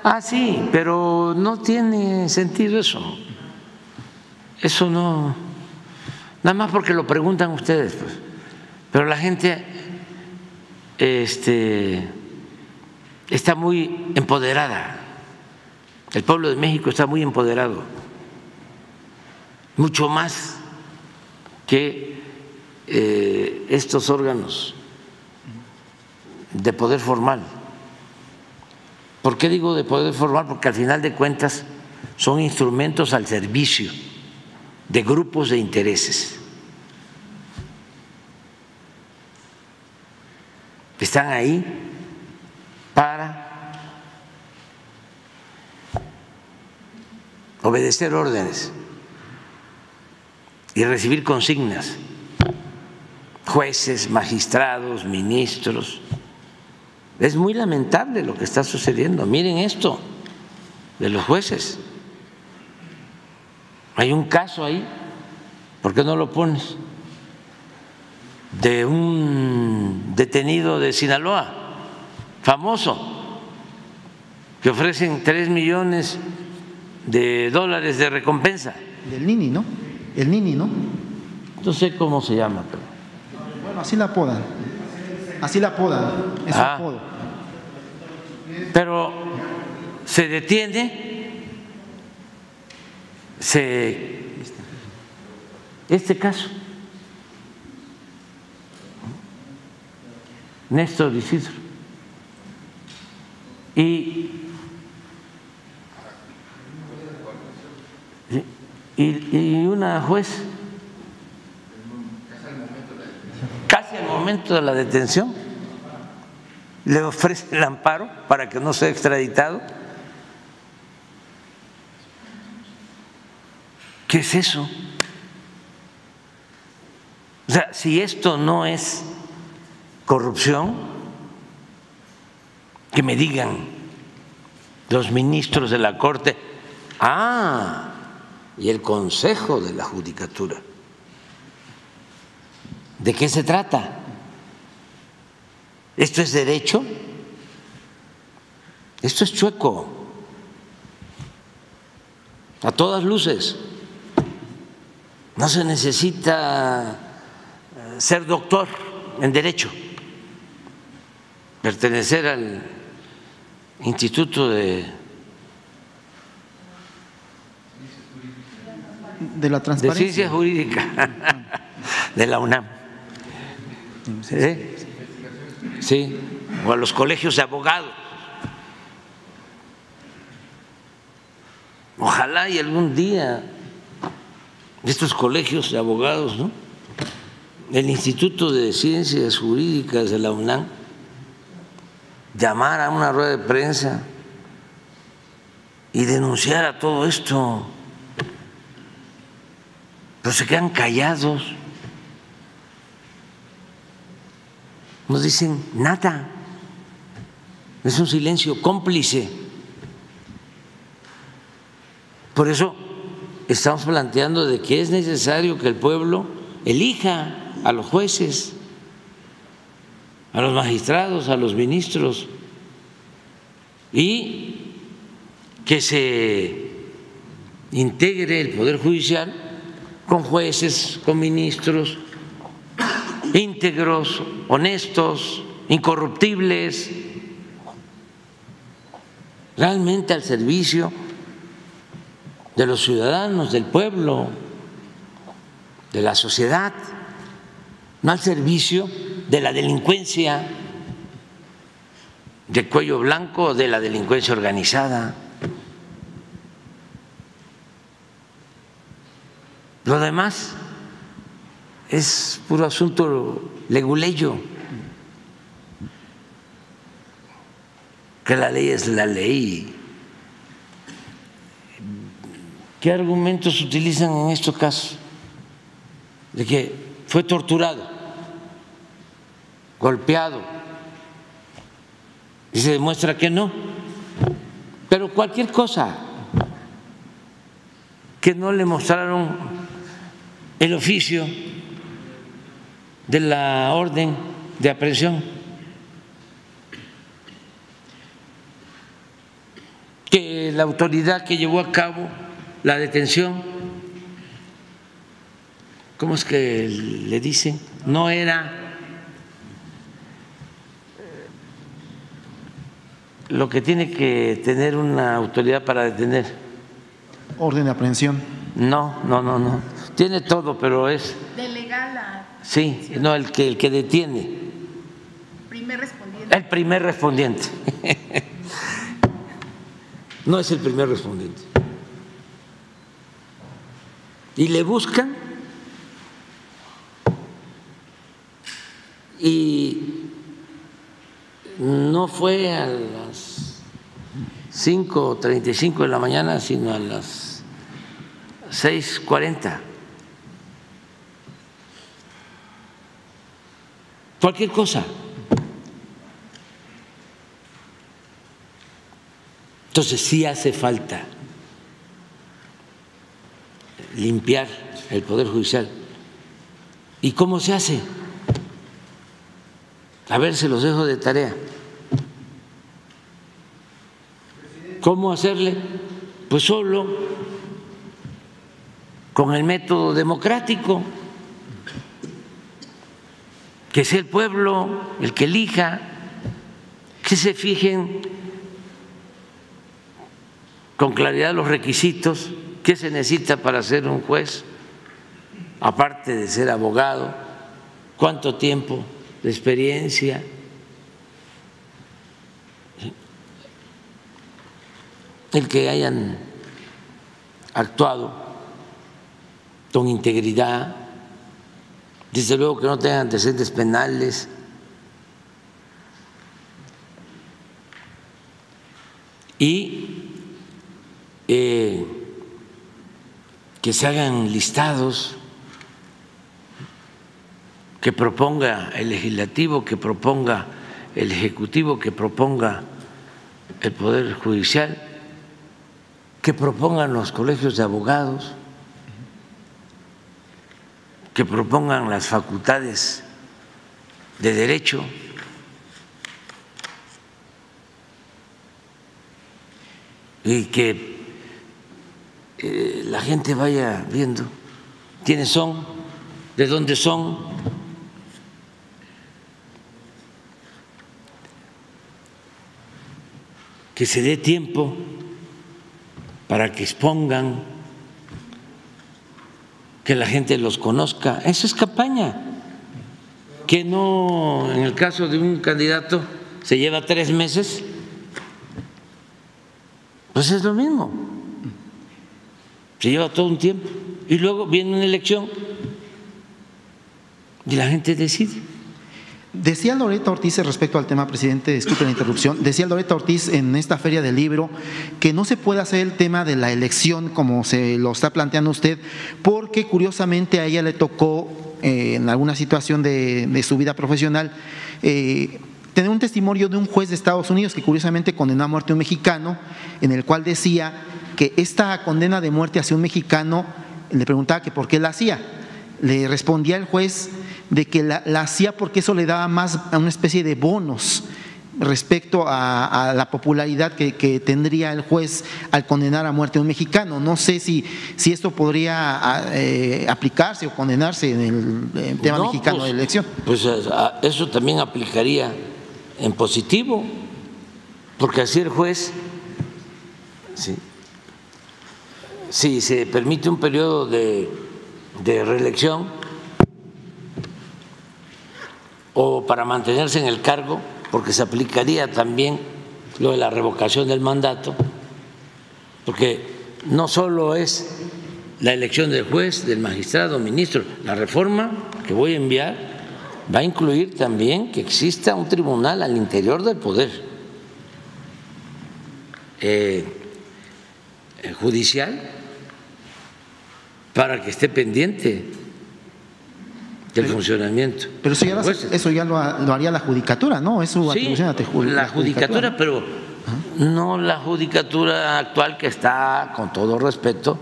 Speaker 1: Ah, sí, pero no tiene sentido eso. Eso no, nada más porque lo preguntan ustedes, pues. Pero la gente este, está muy empoderada. El pueblo de México está muy empoderado, mucho más que eh, estos órganos de poder formal. ¿Por qué digo de poder formal? Porque al final de cuentas son instrumentos al servicio de grupos de intereses. Están ahí para obedecer órdenes y recibir consignas, jueces, magistrados, ministros. Es muy lamentable lo que está sucediendo. Miren esto de los jueces. Hay un caso ahí, ¿por qué no lo pones? De un detenido de Sinaloa, famoso, que ofrecen tres millones de dólares de recompensa.
Speaker 6: Del Nini, ¿no? El Nini, ¿no?
Speaker 1: No sé cómo se llama, pero.
Speaker 6: Bueno, así la apodan. Así la apodan. Es
Speaker 1: Ah.
Speaker 6: apodo.
Speaker 1: Pero se detiene, se. Este caso. Néstor Isidro. Y. Y, y una juez casi al momento de la detención le ofrece el amparo para que no sea extraditado. ¿Qué es eso? O sea, si esto no es corrupción, que me digan los ministros de la Corte, ah, y el Consejo de la Judicatura. ¿De qué se trata? ¿Esto es derecho? Esto es chueco. a todas luces. No se necesita eh, ser doctor en derecho, pertenecer al Instituto de,
Speaker 6: De la
Speaker 1: de
Speaker 6: transparencia.
Speaker 1: Ciencia Jurídica de la UNAM. ¿Eh? Sí, o a los colegios de abogados. Ojalá y algún día estos colegios de abogados, ¿no? el Instituto de Ciencias Jurídicas de la UNAM, llamara a una rueda de prensa y denunciara todo esto, pero se quedan callados, no dicen nada, es un silencio cómplice. Por eso estamos planteando de que es necesario que el pueblo elija a los jueces, a los magistrados, a los ministros y que se integre el Poder Judicial con jueces, con ministros íntegros, honestos, incorruptibles, realmente al servicio de los ciudadanos, del pueblo, de la sociedad, no al servicio de la delincuencia de cuello blanco o de la delincuencia organizada. Lo demás es puro asunto leguleyo, que la ley es la ley. ¿Qué argumentos utilizan en estos casos? De que fue torturado, golpeado, y se demuestra que no. Pero cualquier cosa que no le mostraron el oficio de la orden de aprehensión, que la autoridad que llevó a cabo la detención, ¿cómo es que le dicen? No era lo que tiene que tener una autoridad para detener.
Speaker 6: Orden de aprehensión.
Speaker 1: No, no, no, no. Tiene todo, pero es sí, no el que el que detiene,
Speaker 4: primer respondiente.
Speaker 1: el primer respondiente. No es el primer respondiente. Y le buscan y no fue a las 5.35 de la mañana, sino a las 6.40. Cualquier cosa. Entonces sí hace falta limpiar el Poder Judicial. ¿Y cómo se hace? A ver, se los dejo de tarea. ¿Cómo hacerle? Pues solo con el método democrático, que sea el pueblo el que elija, que se fijen con claridad los requisitos que se necesita para ser un juez, aparte de ser abogado, cuánto tiempo de experiencia. El que hayan actuado con integridad, desde luego que no tengan antecedentes penales, y eh, que se hagan listados, que proponga el legislativo, que proponga el ejecutivo, que proponga el Poder Judicial, que propongan los colegios de abogados, que propongan las facultades de derecho. y que eh, la gente vaya viendo quiénes son, de dónde son. Que se dé tiempo para que expongan, que la gente los conozca. Eso es campaña. Que no, en el caso de un candidato, se lleva tres meses, pues es lo mismo. Se lleva todo un tiempo. Y luego viene una elección y la gente decide.
Speaker 6: Decía Loreta Ortiz respecto al tema, presidente, disculpe la interrupción, decía Loreta Ortiz en esta feria del libro que no se puede hacer el tema de la elección como se lo está planteando usted, porque curiosamente a ella le tocó eh, en alguna situación de, su vida profesional eh, tener un testimonio de un juez de Estados Unidos que curiosamente condenó a muerte a un mexicano, en el cual decía que esta condena de muerte hacia un mexicano, le preguntaba que por qué la hacía. Le respondía el juez de que la, hacía porque eso le daba más a una especie de bonos respecto a, la popularidad que, tendría el juez al condenar a muerte a un mexicano. No sé si, si esto podría eh, aplicarse o condenarse en el, tema mexicano
Speaker 1: pues,
Speaker 6: de elección.
Speaker 1: Pues eso también aplicaría en positivo, porque así el juez, si se permite un periodo de, de reelección o para mantenerse en el cargo, porque se aplicaría también lo de la revocación del mandato, porque no solo es la elección del juez, del magistrado, ministro, la reforma que voy a enviar va a incluir también que exista un tribunal al interior del poder eh, eh, judicial para que esté pendiente del funcionamiento.
Speaker 6: Pero eso ya, eso ya lo, haría la judicatura, ¿no? Es su
Speaker 1: sí, la judicatura, pero no la judicatura actual que está, con todo respeto,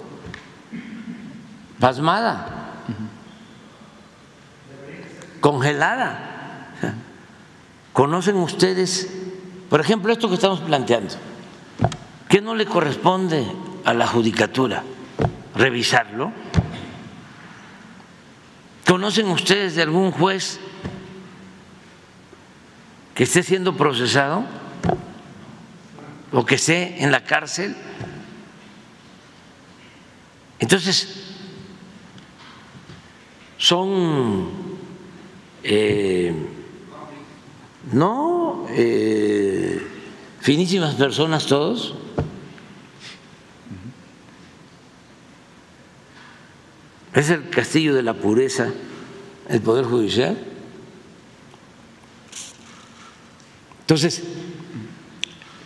Speaker 1: pasmada congelada. ¿Conocen ustedes, por ejemplo, esto que estamos planteando? ¿Qué no le corresponde a la judicatura revisarlo? ¿Conocen ustedes de algún juez que esté siendo procesado o que esté en la cárcel? Entonces, son eh, no, eh, finísimas personas todos. Es el castillo de la pureza el Poder Judicial. Entonces,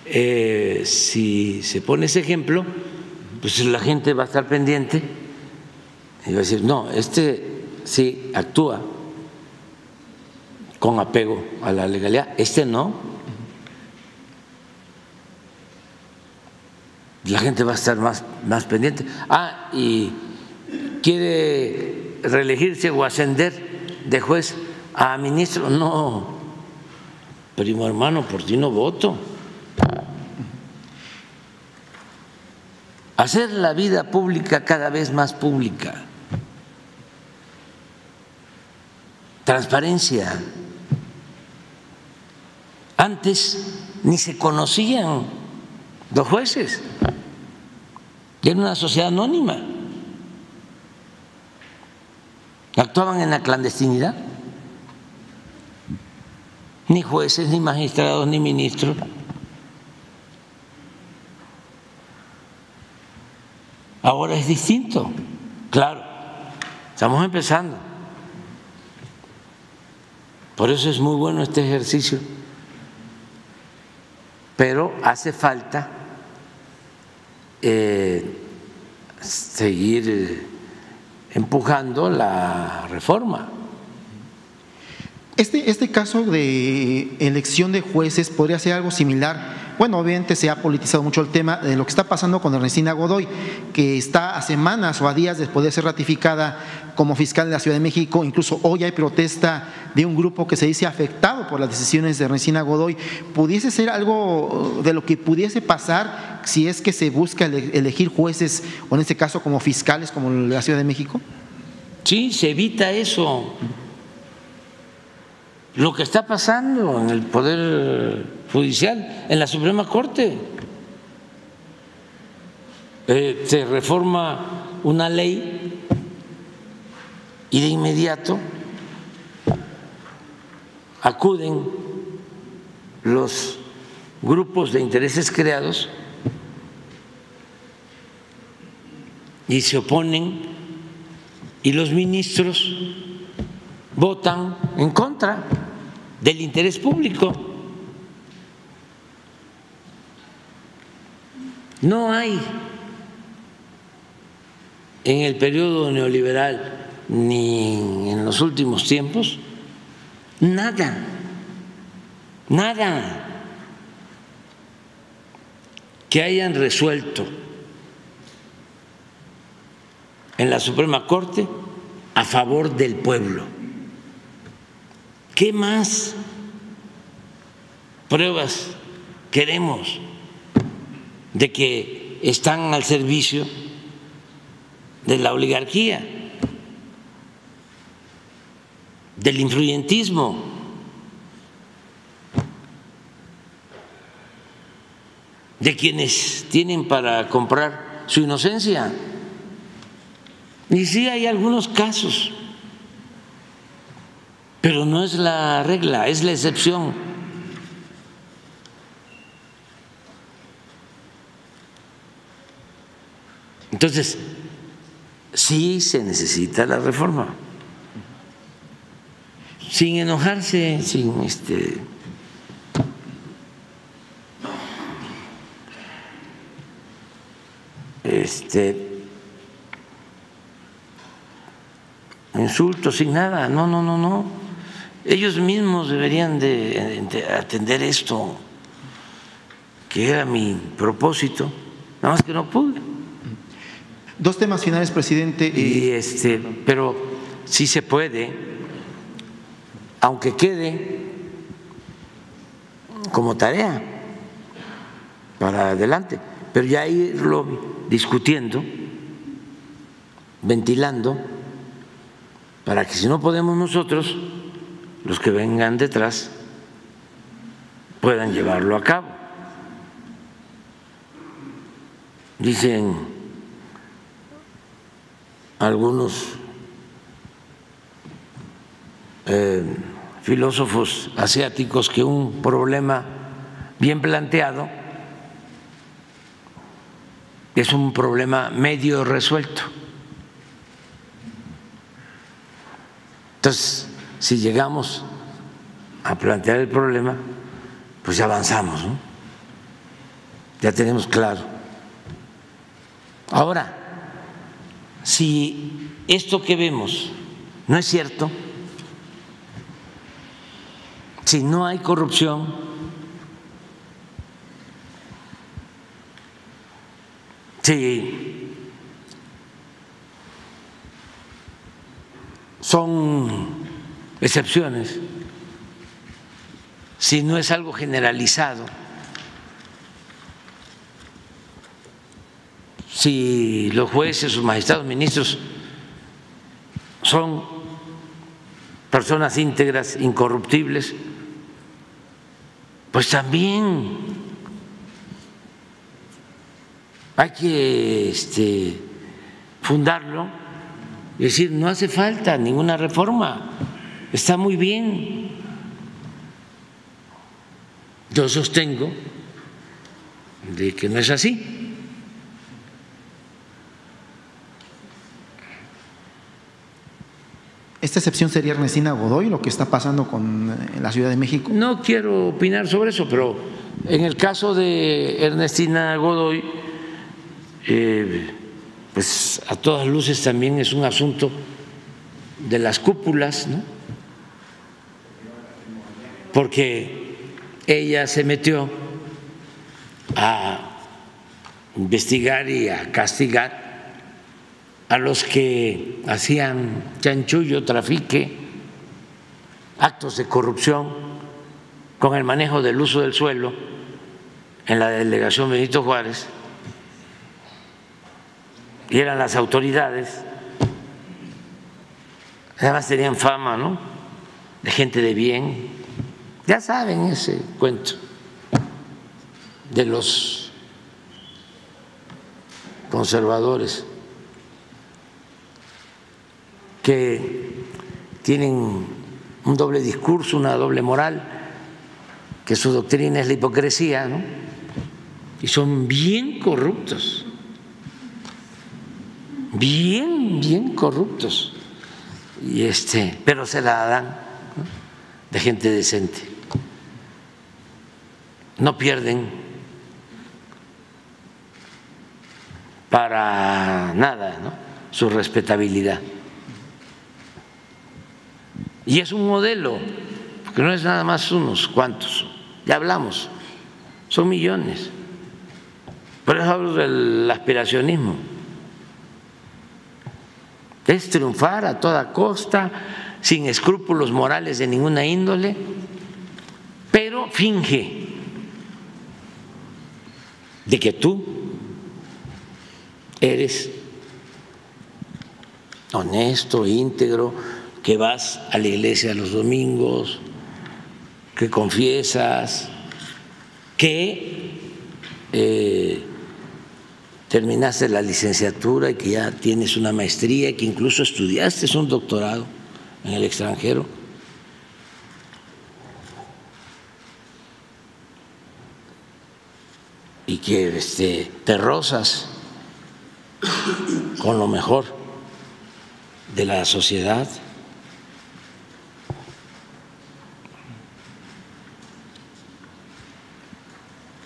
Speaker 1: eh, si se pone ese ejemplo, pues la gente va a estar pendiente y va a decir, no, este sí actúa con apego a la legalidad, este no. La gente va a estar más, más pendiente. Ah, y quiere reelegirse o ascender de juez a ministro. No, primo hermano, por ti no voto. Hacer la vida pública cada vez más pública. Transparencia. Antes ni se conocían los jueces. Era una sociedad anónima. Actuaban en la clandestinidad. Ni jueces, ni magistrados, ni ministros. Ahora es distinto. Claro, estamos empezando. Por eso es muy bueno este ejercicio pero hace falta eh, seguir eh, empujando la reforma.
Speaker 6: Este, este caso de elección de jueces podría ser algo similar bueno, obviamente se ha politizado mucho el tema de lo que está pasando con Ernestina Godoy, que está a semanas o a días después de ser ratificada como fiscal de la Ciudad de México. Incluso hoy hay protesta de un grupo que se dice afectado por las decisiones de Ernestina Godoy. ¿Pudiese ser algo de lo que pudiese pasar si es que se busca elegir jueces, o en este caso como fiscales, como la Ciudad de México?
Speaker 1: Sí, se evita eso. Lo que está pasando en el Poder Judicial, en la Suprema Corte. Eh, se reforma una ley y de inmediato acuden los grupos de intereses creados y se oponen y los ministros votan en contra del interés público. No hay en el periodo neoliberal ni en los últimos tiempos nada, nada que hayan resuelto en la Suprema Corte a favor del pueblo. ¿Qué más pruebas queremos de que están al servicio de la oligarquía, del influyentismo? de quienes tienen para comprar su inocencia. Y sí hay algunos casos, pero no es la regla, es la excepción. Entonces, sí se necesita la reforma, sin enojarse, sin este este, insultos, sin nada. No, no, no, no. Ellos mismos deberían de, atender esto, que era mi propósito, nada más que no pude.
Speaker 6: Dos temas finales, presidente.
Speaker 1: Y este, pero sí se puede, aunque quede como tarea para adelante, pero ya irlo discutiendo, ventilando, para que si no podemos nosotros, los que vengan detrás puedan llevarlo a cabo. Dicen algunos eh, filósofos asiáticos que un problema bien planteado es un problema medio resuelto. Entonces, si llegamos a plantear el problema, pues ya avanzamos, ¿no? Ya tenemos claro. Ahora, si esto que vemos no es cierto, si no hay corrupción, Sí. Son excepciones. Si no es algo generalizado. Si los jueces, sus magistrados, ministros son personas íntegras, incorruptibles, pues también hay que este, fundarlo y decir, no hace falta ninguna reforma, está muy bien. Yo sostengo de que no es así.
Speaker 6: ¿Esta excepción sería Ernestina Godoy, lo que está pasando con eh, la Ciudad de México?
Speaker 1: No quiero opinar sobre eso, pero en el caso de Ernestina Godoy, eh, pues a todas luces también es un asunto de las cúpulas, ¿no? Porque ella se metió a investigar y a castigar a los que hacían chanchullo, trafique, actos de corrupción con el manejo del uso del suelo en la delegación Benito Juárez. Y eran las autoridades, además tenían fama, ¿no? De gente de bien, ya saben ese cuento de los conservadores que tienen un doble discurso, una doble moral, que su doctrina es la hipocresía, ¿no? Y son bien corruptos, bien, bien corruptos. Y este, pero se la dan de gente decente. No pierden para nada su respetabilidad. Y es un modelo, porque no es nada más unos cuantos, ya hablamos, son millones. Por eso hablo del aspiracionismo. Es triunfar a toda costa, sin escrúpulos morales de ninguna índole, pero finge de que tú eres honesto, íntegro, que vas a la iglesia los domingos, que confiesas, que eh, terminaste la licenciatura y que ya tienes una maestría que incluso estudiaste un doctorado en el extranjero. Y que este, te rozas con lo mejor de la sociedad.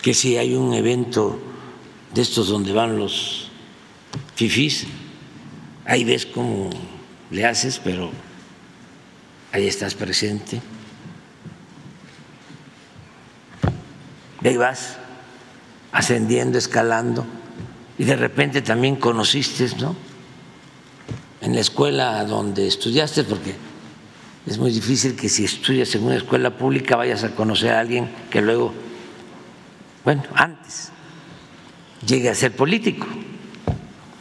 Speaker 1: que si hay un evento de estos donde van los fifís, ahí ves cómo le haces, pero ahí estás presente. ahí vas ascendiendo, escalando, y de repente también conociste, ¿no? En la escuela donde estudiaste, porque es muy difícil que si estudias en una escuela pública vayas a conocer a alguien que luego bueno, antes llegue a ser político,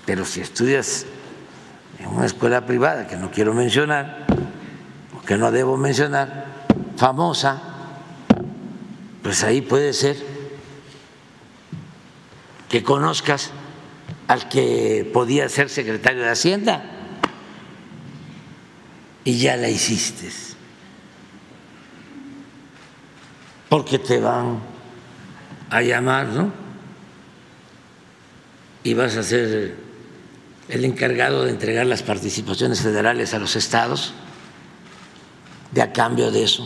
Speaker 1: pero si estudias en una escuela privada que no quiero mencionar, o que no debo mencionar, famosa, pues ahí puede ser conozcas al que podía ser secretario de Hacienda. Y ya la hiciste, porque te van a llamar, ¿no? Y vas a ser el encargado de entregar las participaciones federales a los estados, de a cambio de eso.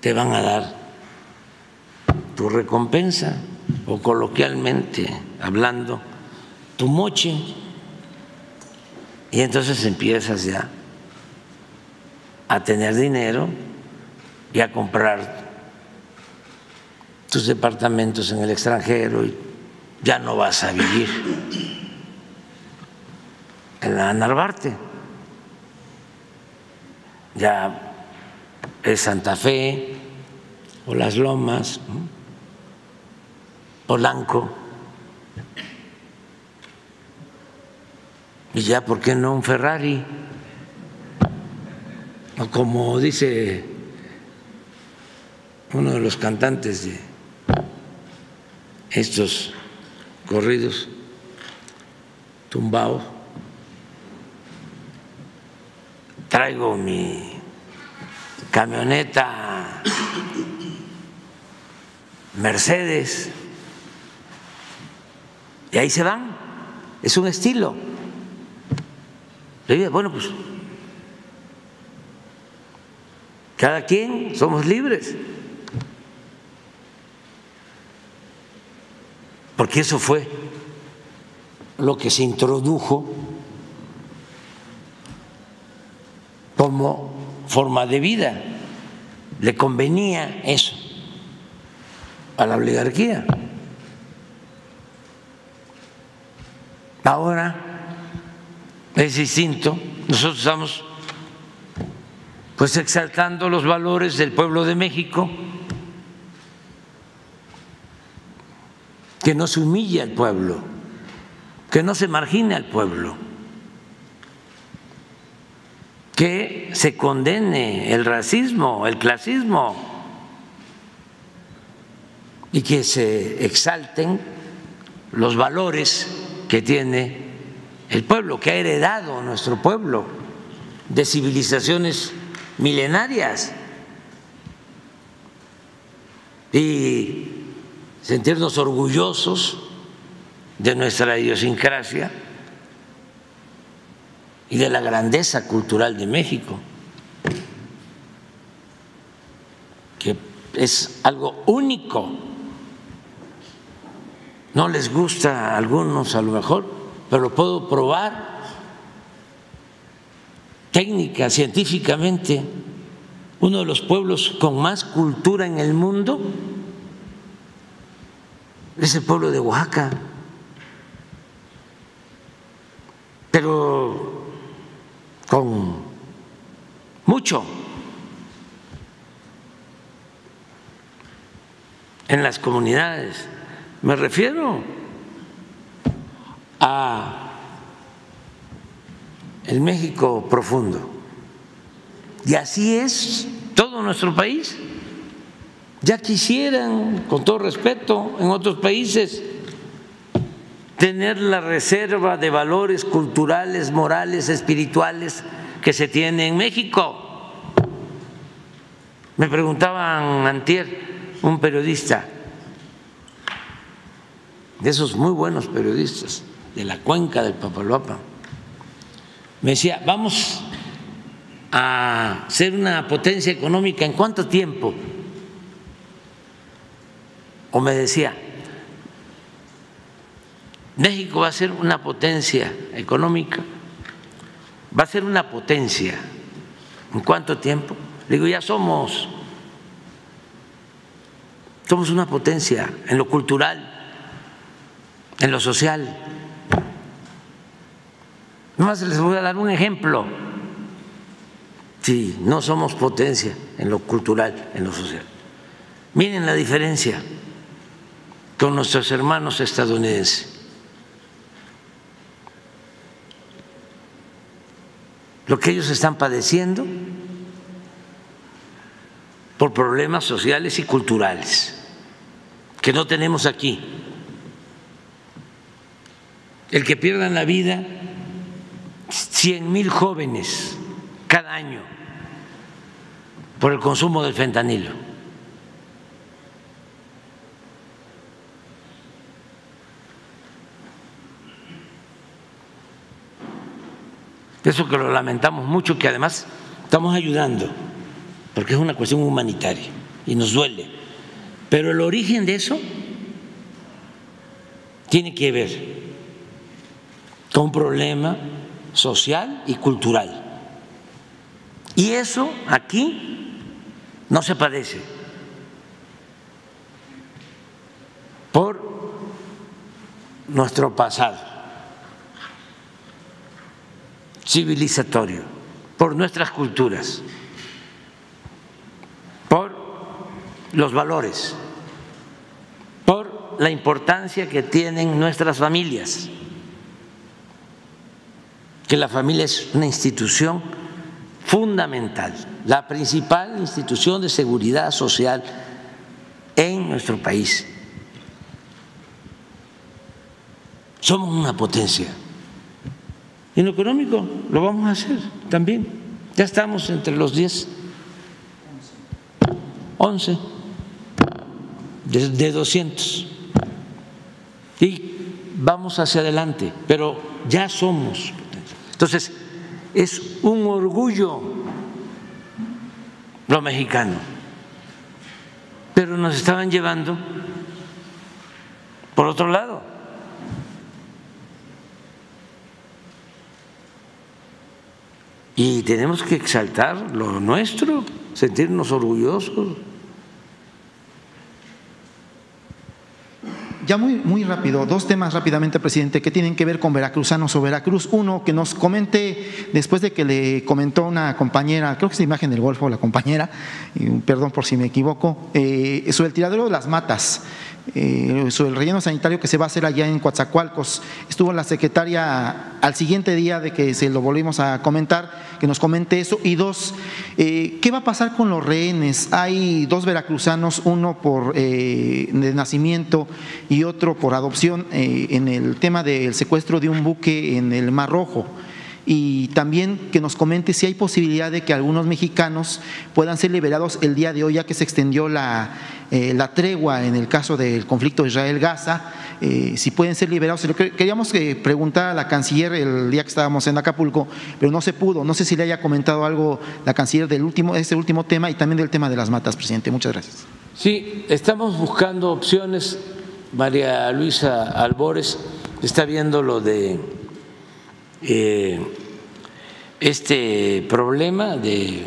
Speaker 1: Te van a dar tu recompensa o coloquialmente hablando tu moche y entonces empiezas ya a tener dinero y a comprar tus departamentos en el extranjero y ya no vas a vivir en la Narvarte. Ya es Santa Fe o Las Lomas, Polanco. Y ya, ¿por qué no un Ferrari? O como dice uno de los cantantes de estos corridos tumbados. Traigo mi camioneta Mercedes y ahí se van. Es un estilo. Bueno, pues cada quien somos libres. porque eso fue lo que se introdujo como forma de vida. Le convenía eso a la oligarquía. Ahora es distinto. Nosotros estamos pues exaltando los valores del pueblo de México que no se humille al pueblo, que no se margine al pueblo, que se condene el racismo, el clasismo y que se exalten los valores que tiene el pueblo, que ha heredado nuestro pueblo de civilizaciones milenarias y sentirnos orgullosos de nuestra idiosincrasia y de la grandeza cultural de México, que es algo único. No les gusta a algunos a lo mejor, pero puedo probar técnica, científicamente, uno de los pueblos con más cultura en el mundo es el pueblo de Oaxaca. Pero con mucho en las comunidades. Me refiero a el México profundo. Y así es todo nuestro país. Ya quisieran, con todo respeto, en otros países tener la reserva de valores culturales, morales, espirituales que se tiene en México. Me preguntaban antier un periodista, de esos muy buenos periodistas de la cuenca del Papaloapa, me decía, vamos a ser una potencia económica en cuánto tiempo? O me decía, México va a ser una potencia económica, va a ser una potencia. ¿En cuánto tiempo? Le digo, ya somos, somos una potencia en lo cultural, en lo social. Nomás les voy a dar un ejemplo. Si no somos potencia en lo cultural, en lo social. Miren la diferencia con nuestros hermanos estadounidenses. lo que ellos están padeciendo por problemas sociales y culturales que no tenemos aquí. El que pierdan la vida cien mil jóvenes cada año por el consumo del fentanilo. Eso que lo lamentamos mucho, que además estamos ayudando, porque es una cuestión humanitaria y nos duele. Pero el origen de eso tiene que ver con un problema social y cultural. Y eso aquí no se padece por nuestro pasado civilizatorio, por nuestras culturas, por los valores, por la importancia que tienen nuestras familias, que la familia es una institución fundamental, la principal institución de seguridad social en nuestro país. Somos una potencia en lo económico lo vamos a hacer también. Ya estamos entre los 10, 11 de, 200. Y vamos hacia adelante, pero ya somos. Entonces, es un orgullo lo mexicano. Pero nos estaban llevando por otro lado. Y tenemos que exaltar lo nuestro, sentirnos orgullosos.
Speaker 6: Ya muy, muy rápido, dos temas rápidamente, presidente, que tienen que ver con veracruzanos o Veracruz. Uno, que nos comente, después de que le comentó una compañera, creo que es la imagen del Golfo, la compañera, perdón por si me equivoco, eh, sobre el tiradero de las matas. Eh, sobre el relleno sanitario que se va a hacer allá en Coatzacoalcos. Estuvo la secretaria al siguiente día de que se lo volvimos a comentar, que nos comente eso. Y dos, eh, ¿qué va a pasar con los rehenes? Hay dos veracruzanos, uno por eh, nacimiento y otro por adopción en el tema del secuestro de un buque en el Mar Rojo y también que nos comente si hay posibilidad de que algunos mexicanos puedan ser liberados el día de hoy, ya que se extendió la, eh, la tregua en el caso del conflicto Israel-Gaza, eh, si pueden ser liberados. Queríamos que preguntar a la canciller el día que estábamos en Acapulco, pero no se pudo. No sé si le haya comentado algo la canciller del último, este último tema y también del tema de las matas, presidente. Muchas gracias.
Speaker 1: Sí, estamos buscando opciones. María Luisa Albores está viendo lo de eh, este problema de,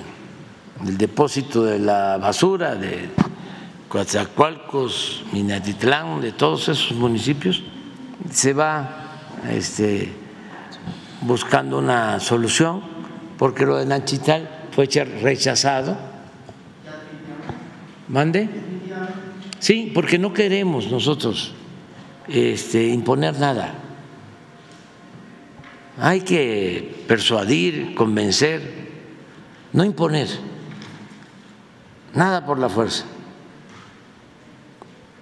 Speaker 1: del depósito de la basura de Coatzacoalcos, Minatitlán, de todos esos municipios, se va este, buscando una solución, porque lo de Nanchital fue rechazado. ¿Mande? Sí, porque no queremos nosotros este, imponer nada hay que persuadir, convencer, no imponer, nada por la fuerza,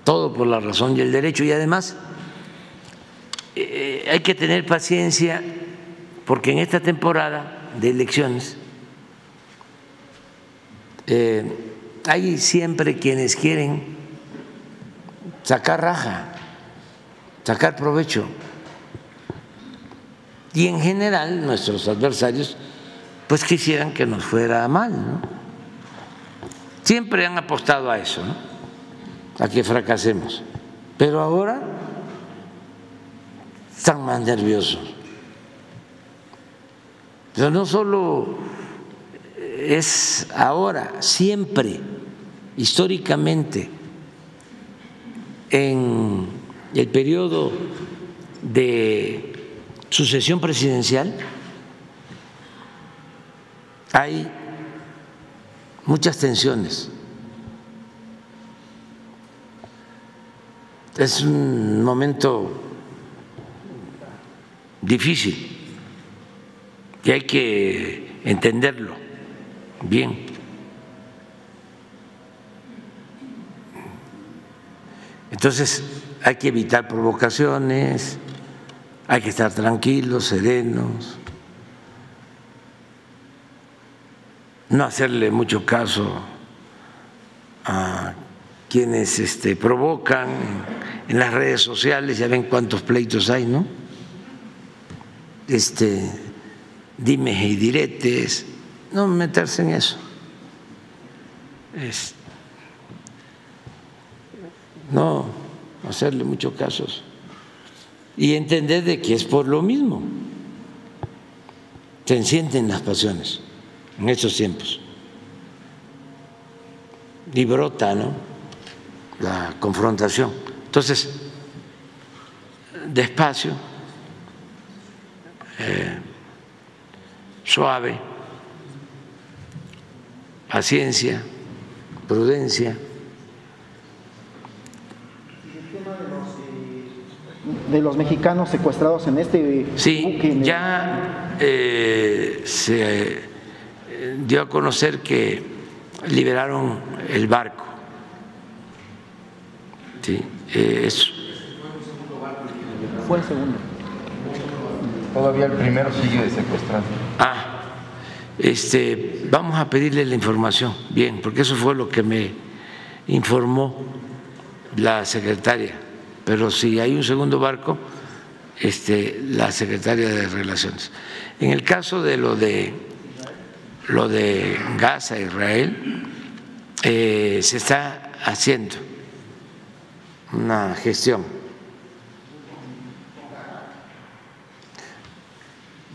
Speaker 1: todo por la razón y el derecho. Y además eh, hay que tener paciencia porque en esta temporada de elecciones eh, hay siempre quienes quieren sacar raja, sacar provecho y en general nuestros adversarios pues quisieran que nos fuera mal. Siempre han apostado a eso, a que fracasemos. Pero ahora están más nerviosos. Pero no solo es ahora, siempre, históricamente, en el periodo de sucesión presidencial hay muchas tensiones. Es un momento difícil y hay que entenderlo bien. Entonces hay que evitar provocaciones, hay que estar tranquilos, serenos, no hacerle mucho caso a quienes este, provocan en las redes sociales, ya ven cuántos pleitos hay, ¿no? Este, dime y diretes, no meterse en eso. No hacerle mucho caso y entender de que es por lo mismo. Se encienden las pasiones en estos tiempos y brota ¿no? la confrontación. Entonces, despacio, eh, suave, paciencia, prudencia.
Speaker 6: De los mexicanos secuestrados en este
Speaker 1: sí, ya eh, se eh, dio a conocer que liberaron el barco. Sí, eh, eso.
Speaker 6: Fue el segundo.
Speaker 7: Todavía el primero sigue secuestrado.
Speaker 1: Ah, este, vamos a pedirle la información, bien, porque eso fue lo que me informó la secretaria pero si hay un segundo barco, este, la secretaria de Relaciones. En el caso de lo de lo de Gaza, Israel, eh, se está haciendo una gestión.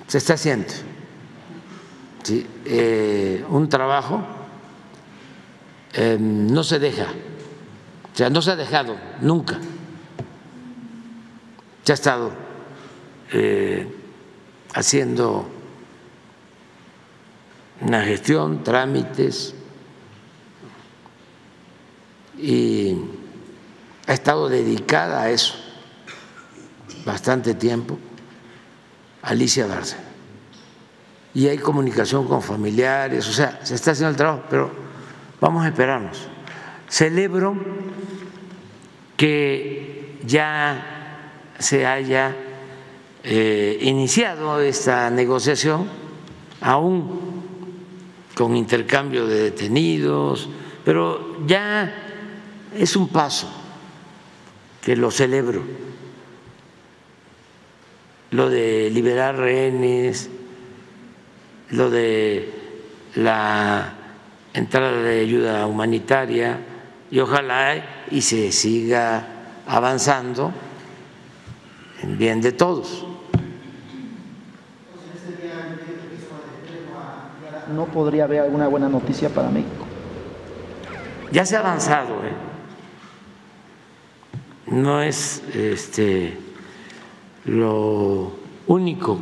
Speaker 1: Se está haciendo eh, un trabajo, eh, no se deja, o sea, no se ha dejado nunca se ha estado eh, haciendo una gestión, trámites, y ha estado dedicada a eso bastante tiempo, Alicia Barça. Y hay comunicación con familiares, o sea, se está haciendo el trabajo, pero vamos a esperarnos. Celebro que ya se haya eh, iniciado esta negociación, aún con intercambio de detenidos, pero ya es un paso que lo celebro. Lo de liberar rehenes, lo de la entrada de ayuda humanitaria y ojalá y se siga avanzando en bien de todos.
Speaker 6: No podría haber alguna buena noticia para México.
Speaker 1: Ya se ha avanzado, ¿eh? no es este, lo único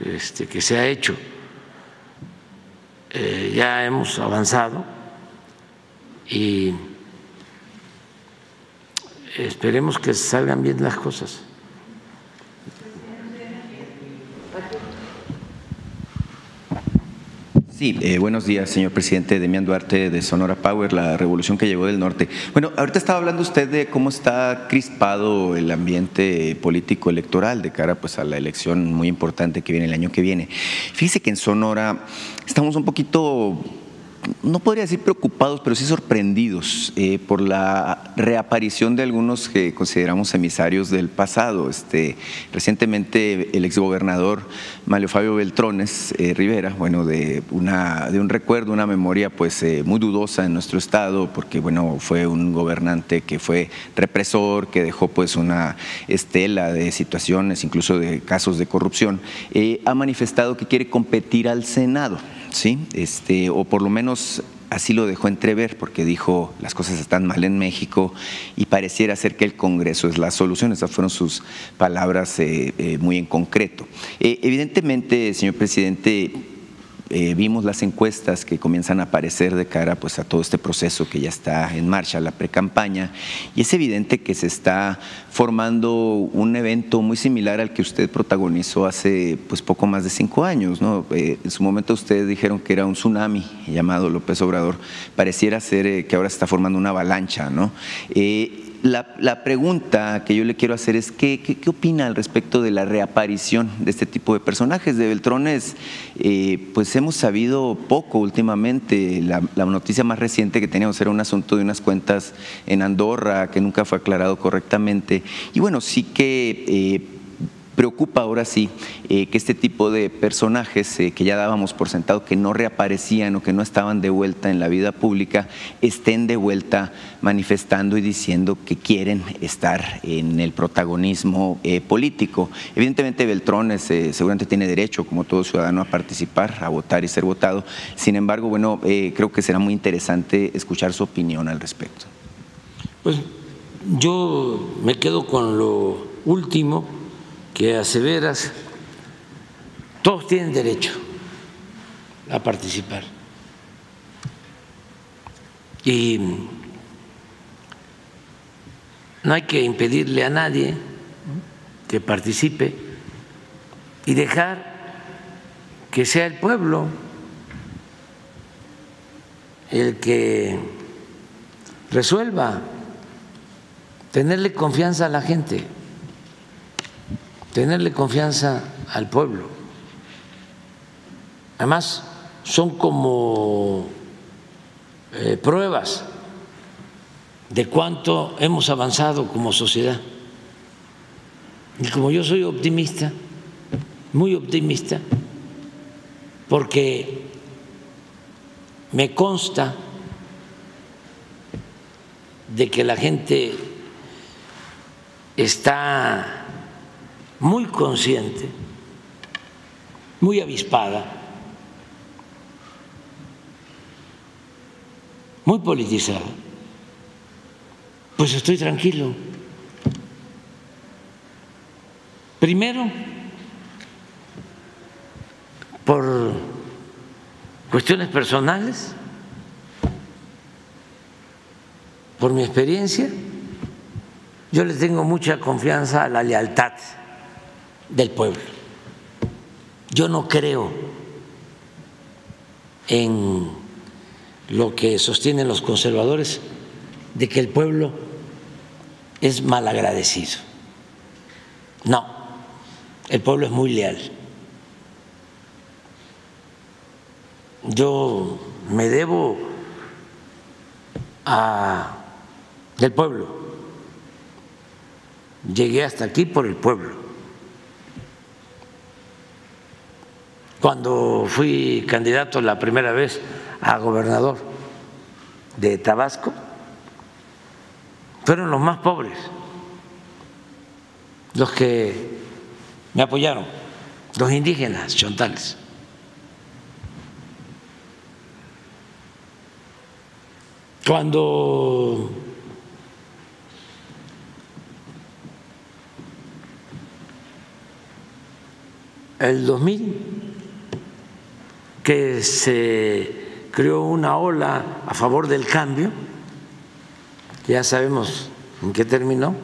Speaker 1: este, que se ha hecho. Eh, ya hemos avanzado y esperemos que salgan bien las cosas.
Speaker 8: Sí, eh, buenos días, señor presidente. Demián Duarte de Sonora Power, la revolución que llegó del norte. Bueno, ahorita estaba hablando usted de cómo está crispado el ambiente político electoral de cara pues, a la elección muy importante que viene el año que viene. Fíjese que en Sonora estamos un poquito no podría decir preocupados, pero sí sorprendidos eh, por la reaparición de algunos que consideramos emisarios del pasado. Este, recientemente el exgobernador Mario Fabio Beltrones eh, Rivera, bueno, de, una, de un recuerdo, una memoria pues eh, muy dudosa en nuestro estado, porque bueno, fue un gobernante que fue represor, que dejó pues una estela de situaciones, incluso de casos de corrupción, ha manifestado que quiere competir al Senado. ¿Sí? Este, o por lo menos así lo dejó entrever porque dijo las cosas están mal en México y pareciera ser que el Congreso es la solución. Esas fueron sus palabras eh, eh, muy en concreto. Eh, evidentemente, señor presidente, eh, vimos las encuestas que comienzan a aparecer de cara pues, a todo este proceso que ya está en marcha, la pre-campaña, y es evidente que se está formando un evento muy similar al que usted protagonizó hace pues, poco más de cinco años. ¿no? Eh, en su momento ustedes dijeron que era un tsunami llamado López Obrador, pareciera ser eh, que ahora se está formando una avalancha. ¿no? La, pregunta que yo le quiero hacer es, ¿qué, qué, opina al respecto de la reaparición de este tipo de personajes? De Beltrones, eh, pues hemos sabido poco últimamente. La, noticia más reciente que teníamos era un asunto de unas cuentas en Andorra que nunca fue aclarado correctamente. Y bueno, sí que... Eh, Preocupa ahora sí eh, que este tipo de personajes eh, que ya dábamos por sentado que no reaparecían o que no estaban de vuelta en la vida pública estén de vuelta manifestando y diciendo que quieren estar en el protagonismo eh, político. Evidentemente Beltrones seguramente tiene derecho, como todo ciudadano, a participar, a votar y ser votado. Sin embargo, bueno, creo que será muy interesante escuchar su opinión al respecto.
Speaker 1: Pues yo me quedo con lo último que aseveras, todos tienen derecho a participar. Y no hay que impedirle a nadie que participe y dejar que sea el pueblo el que resuelva, tenerle confianza a la gente tenerle confianza al pueblo. Además, son como eh, pruebas de cuánto hemos avanzado como sociedad. Y como yo soy optimista, muy optimista, porque me consta de que la gente está muy consciente, muy avispada, muy politizada, pues estoy tranquilo. Primero, por cuestiones personales, por mi experiencia, yo le tengo mucha confianza a la lealtad del pueblo. Yo no creo en lo que sostienen los conservadores de que el pueblo es malagradecido. No, el pueblo es muy leal. Yo me debo a del pueblo. Llegué hasta aquí por el pueblo. Cuando fui candidato la primera vez a gobernador de Tabasco, fueron los más pobres los que me apoyaron, los indígenas chontales. Cuando el 2000, que se creó una ola a favor del cambio, ya sabemos en qué terminó,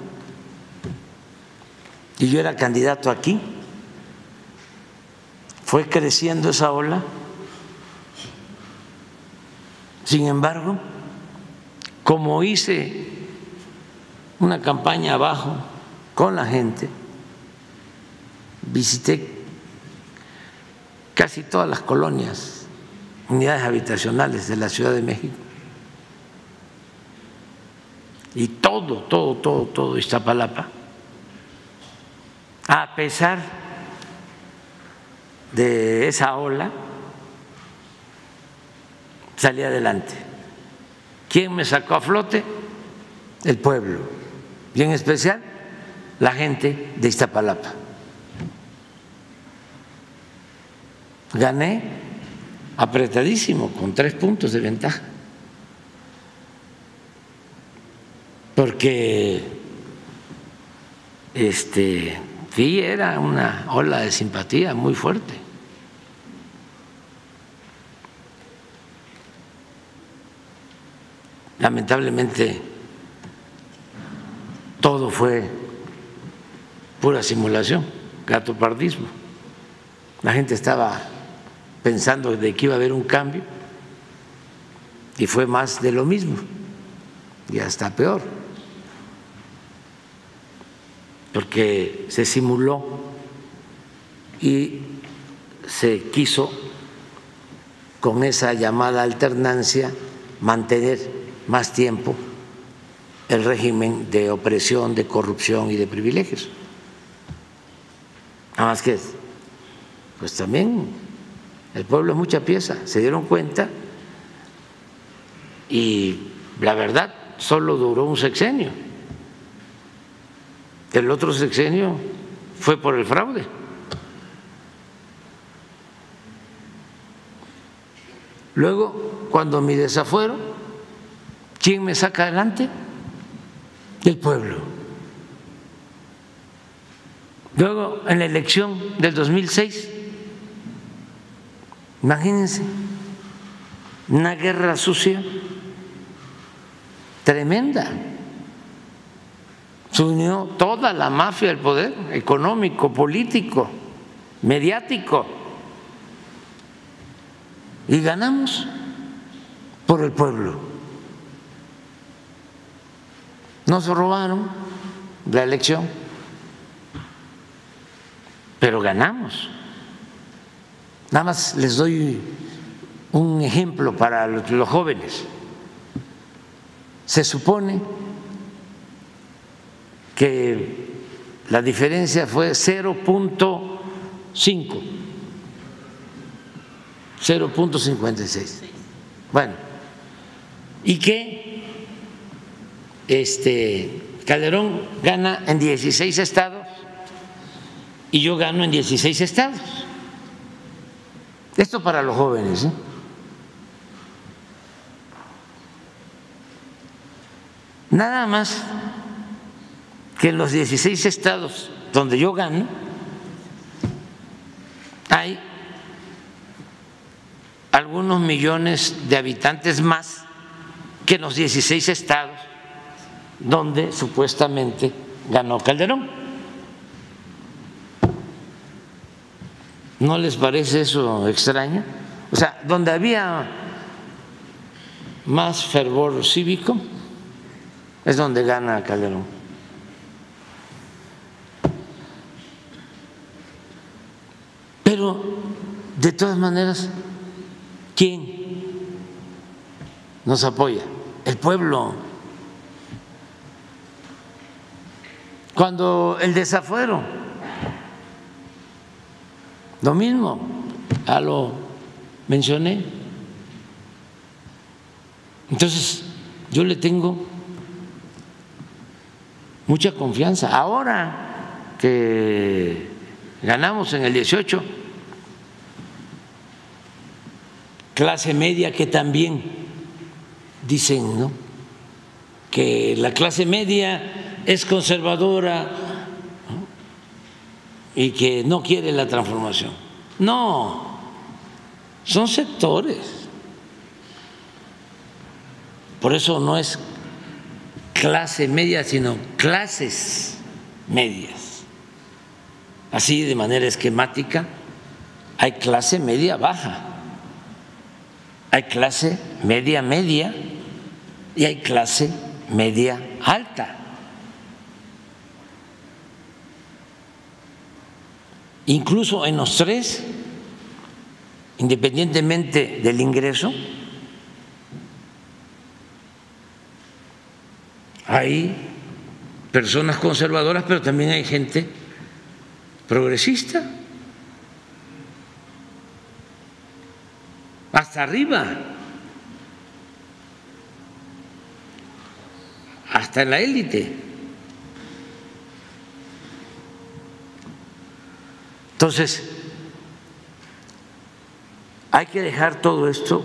Speaker 1: y yo era candidato aquí, fue creciendo esa ola, sin embargo, como hice una campaña abajo con la gente, visité casi todas las colonias, unidades habitacionales de la Ciudad de México. Y todo, todo, todo, todo Iztapalapa, a pesar de esa ola, salí adelante. ¿Quién me sacó a flote? El pueblo, y en especial la gente de Iztapalapa. Gané apretadísimo, con tres puntos de ventaja. Porque este, sí era una ola de simpatía muy fuerte. Lamentablemente todo fue pura simulación, gatopardismo. La gente estaba pensando de que iba a haber un cambio y fue más de lo mismo y hasta peor, porque se simuló y se quiso con esa llamada alternancia mantener más tiempo el régimen de opresión, de corrupción y de privilegios. Nada más que, pues también el pueblo es mucha pieza, se dieron cuenta y la verdad solo duró un sexenio. El otro sexenio fue por el fraude. Luego, cuando mi desafuero, ¿quién me saca adelante? El pueblo. Luego, en la elección del 2006, Imagínense, una guerra sucia tremenda. Se unió toda la mafia del poder económico, político, mediático. Y ganamos por el pueblo. Nos robaron la elección, pero ganamos. Nada más les doy un ejemplo para los jóvenes. Se supone que la diferencia fue 0.5, 0.56. Bueno, y que este Calderón gana en 16 estados y yo gano en 16 estados. Esto para los jóvenes. ¿eh? Nada más que en los 16 estados donde yo gano hay algunos millones de habitantes más que en los 16 estados donde supuestamente ganó Calderón. ¿No les parece eso extraño? O sea, donde había más fervor cívico es donde gana Calderón. Pero, de todas maneras, ¿quién nos apoya? El pueblo. Cuando el desafuero, lo mismo, a lo mencioné. Entonces, yo le tengo mucha confianza. Ahora que ganamos en el 18, clase media que también dicen, ¿no? Que la clase media es conservadora y que no quiere la transformación. No, son sectores. Por eso no es clase media, sino clases medias. Así de manera esquemática, hay clase media baja hay clase media media y hay clase media alta. Incluso en los tres, independientemente del ingreso, hay personas conservadoras, pero también hay gente progresista. hasta arriba, hasta en la élite. Entonces, hay que dejar todo esto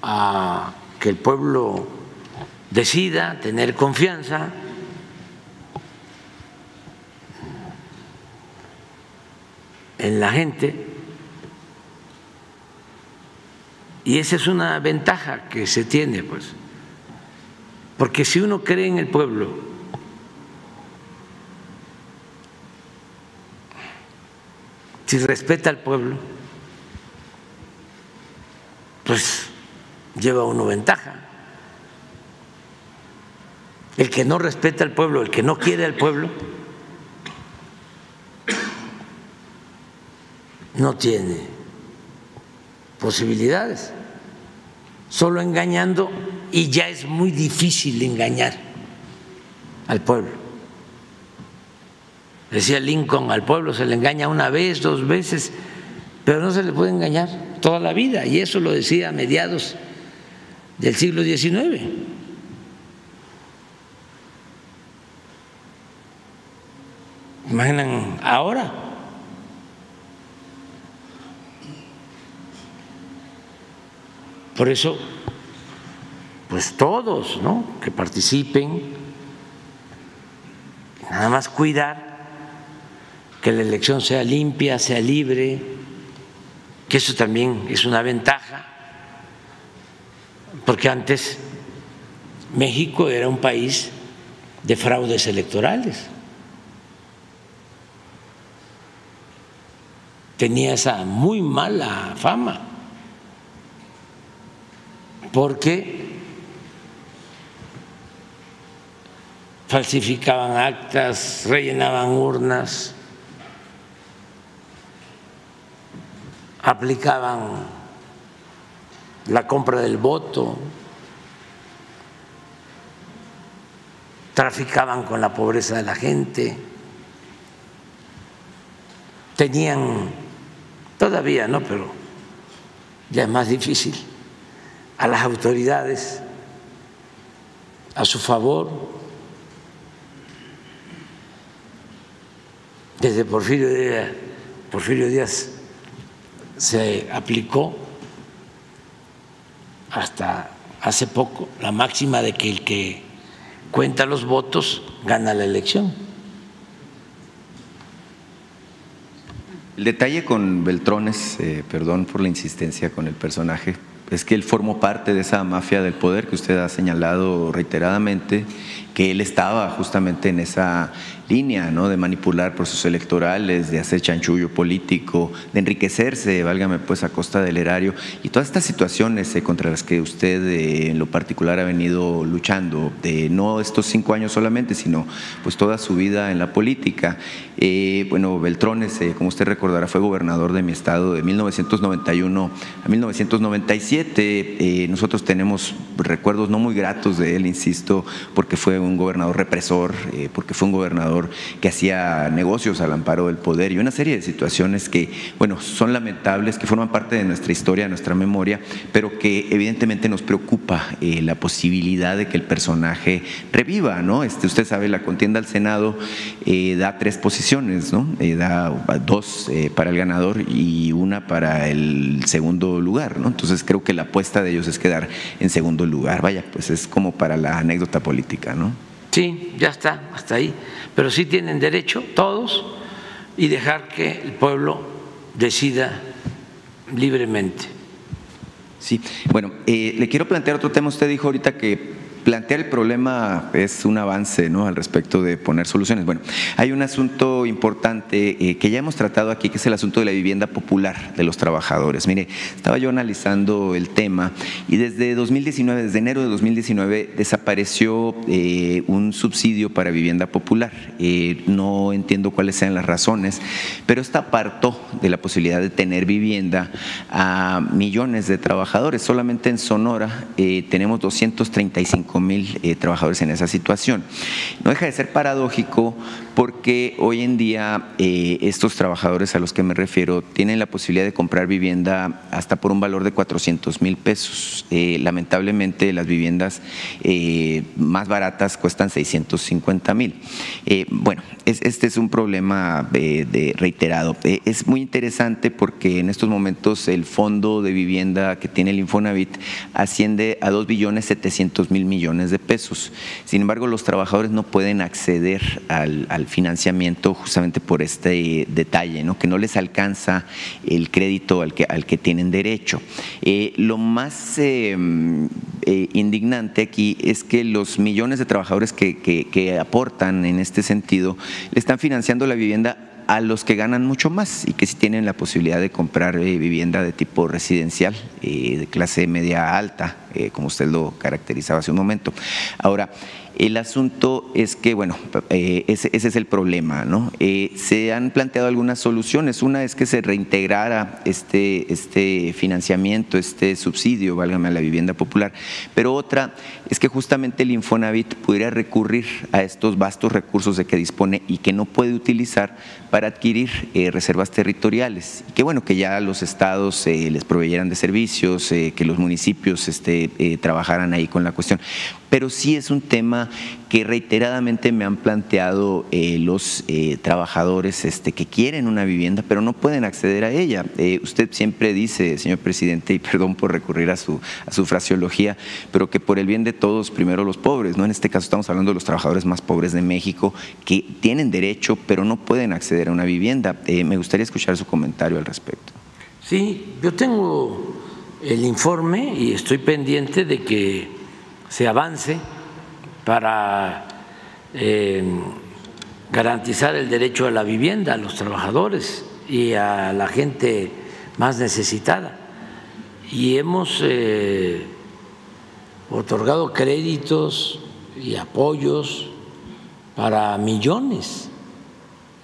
Speaker 1: a que el pueblo decida, tener confianza. en la gente Y esa es una ventaja que se tiene, pues. Porque si uno cree en el pueblo, si respeta al pueblo, pues lleva uno ventaja. El que no respeta al pueblo, el que no quiere al pueblo, no tiene posibilidades solo engañando y ya es muy difícil engañar al pueblo. Decía Lincoln, al pueblo se le engaña una vez, dos veces, pero no se le puede engañar toda la vida. Y eso lo decía a mediados del siglo XIX. Imaginan ahora. Por eso, pues todos, ¿no? Que participen, nada más cuidar que la elección sea limpia, sea libre, que eso también es una ventaja, porque antes México era un país de fraudes electorales. Tenía esa muy mala fama porque falsificaban actas, rellenaban urnas, aplicaban la compra del voto, traficaban con la pobreza de la gente, tenían, todavía no, pero ya es más difícil a las autoridades a su favor. Desde Porfirio Díaz, Porfirio Díaz se aplicó hasta hace poco la máxima de que el que cuenta los votos gana la elección.
Speaker 8: El detalle con Beltrones, eh, perdón por la insistencia con el personaje, es que él formó parte de esa mafia del poder que usted ha señalado reiteradamente, que él estaba justamente en esa línea, ¿no? De manipular procesos electorales, de hacer chanchullo político, de enriquecerse, válgame pues, a costa del erario y todas estas situaciones eh, contra las que usted eh, en lo particular ha venido luchando, de no estos cinco años solamente, sino pues toda su vida en la política. Eh, bueno, Beltrones, como usted recordará, fue gobernador de mi estado de 1991 a 1997. nosotros tenemos recuerdos no muy gratos de él, insisto, porque fue un gobernador represor, porque fue un gobernador que hacía negocios al amparo del poder y una serie de situaciones que, bueno, son lamentables, que forman parte de nuestra historia, de nuestra memoria, pero que evidentemente nos preocupa eh, la posibilidad de que el personaje reviva, ¿no? Este, usted sabe, la contienda al Senado eh, da tres posiciones, ¿no? Eh, da dos para el ganador y una para el segundo lugar, ¿no? Entonces creo que la apuesta de ellos es quedar en segundo lugar. Vaya, pues es como para la anécdota política, ¿no?
Speaker 1: Sí, ya está, hasta ahí pero sí tienen derecho todos y dejar que el pueblo decida libremente.
Speaker 8: Sí, bueno, eh, le quiero plantear otro tema. Usted dijo ahorita que plantear el problema es un avance ¿no? al respecto de poner soluciones. Bueno, hay un asunto importante eh, que ya hemos tratado aquí, que es el asunto de la vivienda popular de los trabajadores. Mire, estaba yo analizando el tema y desde 2019, desde enero de 2019, desapareció eh, un subsidio para vivienda popular. Eh, no entiendo cuáles sean las razones, pero esta apartó de la posibilidad de tener vivienda a millones de trabajadores. Solamente en Sonora tenemos 235 mil eh, trabajadores en esa situación. No deja de ser paradójico porque hoy en día eh, estos trabajadores a los que me refiero tienen la posibilidad de comprar vivienda hasta por un valor de 400 mil pesos. Eh, lamentablemente las viviendas más baratas cuestan 650 mil. bueno, este es un problema reiterado. es muy interesante porque en estos momentos el fondo de vivienda que tiene el Infonavit asciende a 2 billones 700 mil millones de pesos. Sin embargo, los trabajadores no pueden acceder al, financiamiento justamente por este detalle, ¿no? que no les alcanza el crédito al que, al que tienen derecho. Eh, lo más em, eh, indignante aquí es que los millones de trabajadores que, que aportan en este sentido le están financiando la vivienda a los que ganan mucho más y que sí tienen la posibilidad de comprar eh, vivienda de tipo residencial, eh, de clase media alta, eh, como usted lo caracterizaba hace un momento. Ahora, el asunto es que, bueno, eh, ese, es el problema, ¿no? Eh, se han planteado algunas soluciones. Una es que se reintegrara este, este financiamiento, este subsidio, válgame a la vivienda popular, pero otra es que justamente el Infonavit pudiera recurrir a estos vastos recursos de que dispone y que no puede utilizar para adquirir eh, reservas territoriales. Y que bueno, que ya los estados les proveyeran de servicios, que los municipios este, trabajaran ahí con la cuestión pero sí es un tema que reiteradamente me han planteado eh, los eh, trabajadores este, que quieren una vivienda, pero no pueden acceder a ella. Eh, usted siempre dice, señor presidente, y perdón por recurrir a su, a su fraseología, pero que por el bien de todos, primero los pobres, ¿no? En este caso estamos hablando de los trabajadores más pobres de México, que tienen derecho, pero no pueden acceder a una vivienda. me gustaría escuchar su comentario al respecto.
Speaker 1: Sí, yo tengo el informe y estoy pendiente de que se avance para eh, garantizar el derecho a la vivienda a los trabajadores y a la gente más necesitada. Y hemos eh, otorgado créditos y apoyos para millones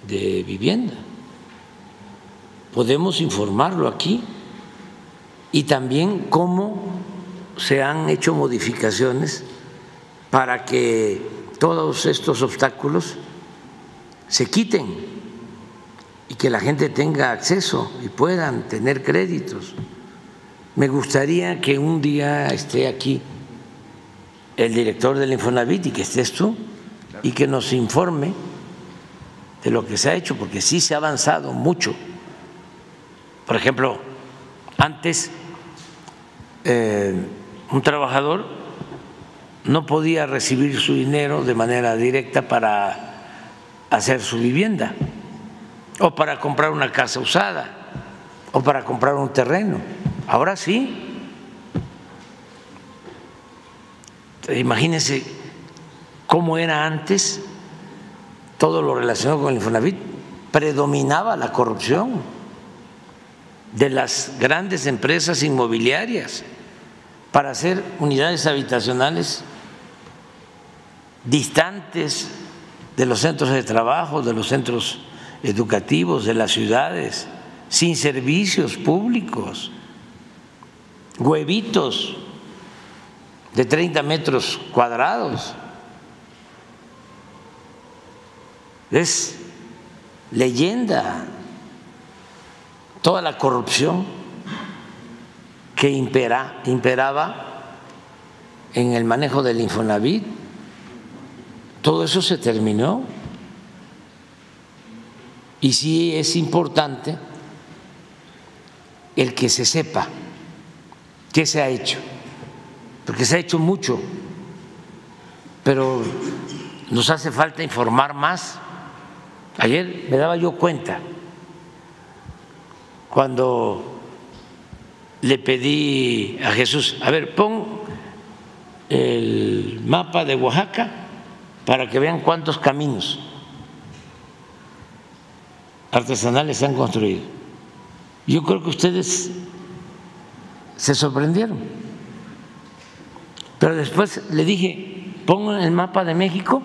Speaker 1: de vivienda. Podemos informarlo aquí y también cómo se han hecho modificaciones para que todos estos obstáculos se quiten y que la gente tenga acceso y puedan tener créditos. Me gustaría que un día esté aquí el director del Infonavit y que estés tú y que nos informe de lo que se ha hecho, porque sí se ha avanzado mucho. Por ejemplo, antes eh, un trabajador no podía recibir su dinero de manera directa para hacer su vivienda. o para comprar una casa usada o para comprar un terreno. Ahora sí. Imagínense cómo era antes todo lo relacionado con el Infonavit. Predominaba la corrupción de las grandes empresas inmobiliarias para hacer unidades habitacionales distantes de los centros de trabajo, de los centros educativos, de las ciudades, sin servicios públicos, huevitos de 30 metros cuadrados. Es leyenda toda la corrupción que impera, imperaba en el manejo del Infonavit. Todo eso se terminó. Y sí es importante el que se sepa qué se ha hecho, porque se ha hecho mucho, pero nos hace falta informar más. Ayer me daba yo cuenta cuando le pedí a Jesús, a ver, pon el mapa de Oaxaca para que vean cuántos caminos artesanales se han construido. Yo creo que ustedes se sorprendieron. Pero después le dije, pongan el mapa de México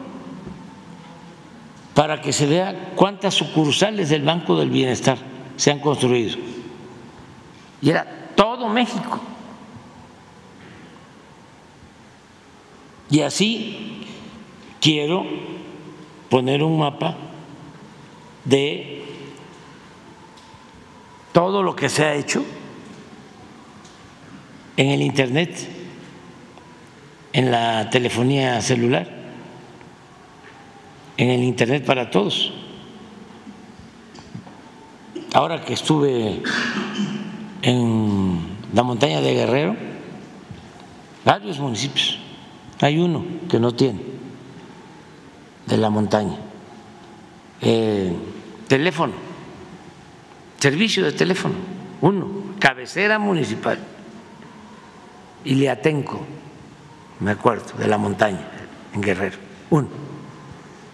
Speaker 1: para que se vea cuántas sucursales del Banco del Bienestar se han construido. Y era todo México. Y así quiero poner un mapa de todo lo que se ha hecho en el Internet, en la telefonía celular, en el Internet para todos. Ahora que estuve en la montaña de Guerrero, varios municipios, hay uno que no tiene de la montaña, eh, teléfono. Servicio de teléfono, uno, cabecera municipal, y Liatenco, me acuerdo, de la montaña, en Guerrero, uno.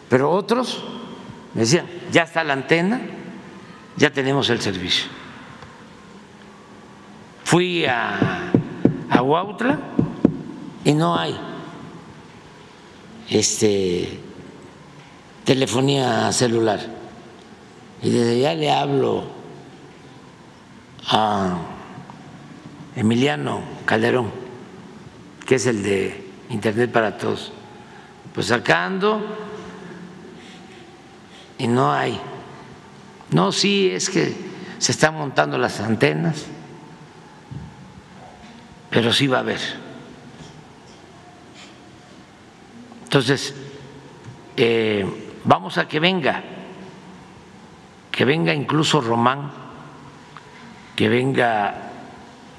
Speaker 1: Pero otros me decían, ya está la antena, ya tenemos el servicio. Fui a, a Huautla y no hay este, telefonía celular. Y desde ya le hablo a Emiliano Calderón, que es el de Internet para Todos. Pues sacando y no hay. No, sí, es que se están montando las antenas, pero sí va a haber. Entonces, eh, vamos a que venga, que venga incluso Román que venga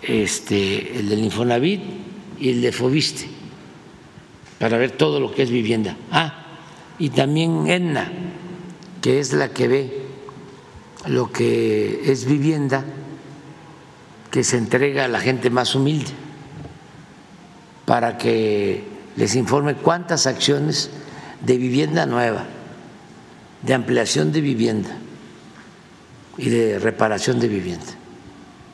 Speaker 1: este, el del Infonavit y el de Fobiste para ver todo lo que es vivienda. Ah, y también ENNA, que es la que ve lo que es vivienda que se entrega a la gente más humilde para que les informe cuántas acciones de vivienda nueva, de ampliación de vivienda y de reparación de vivienda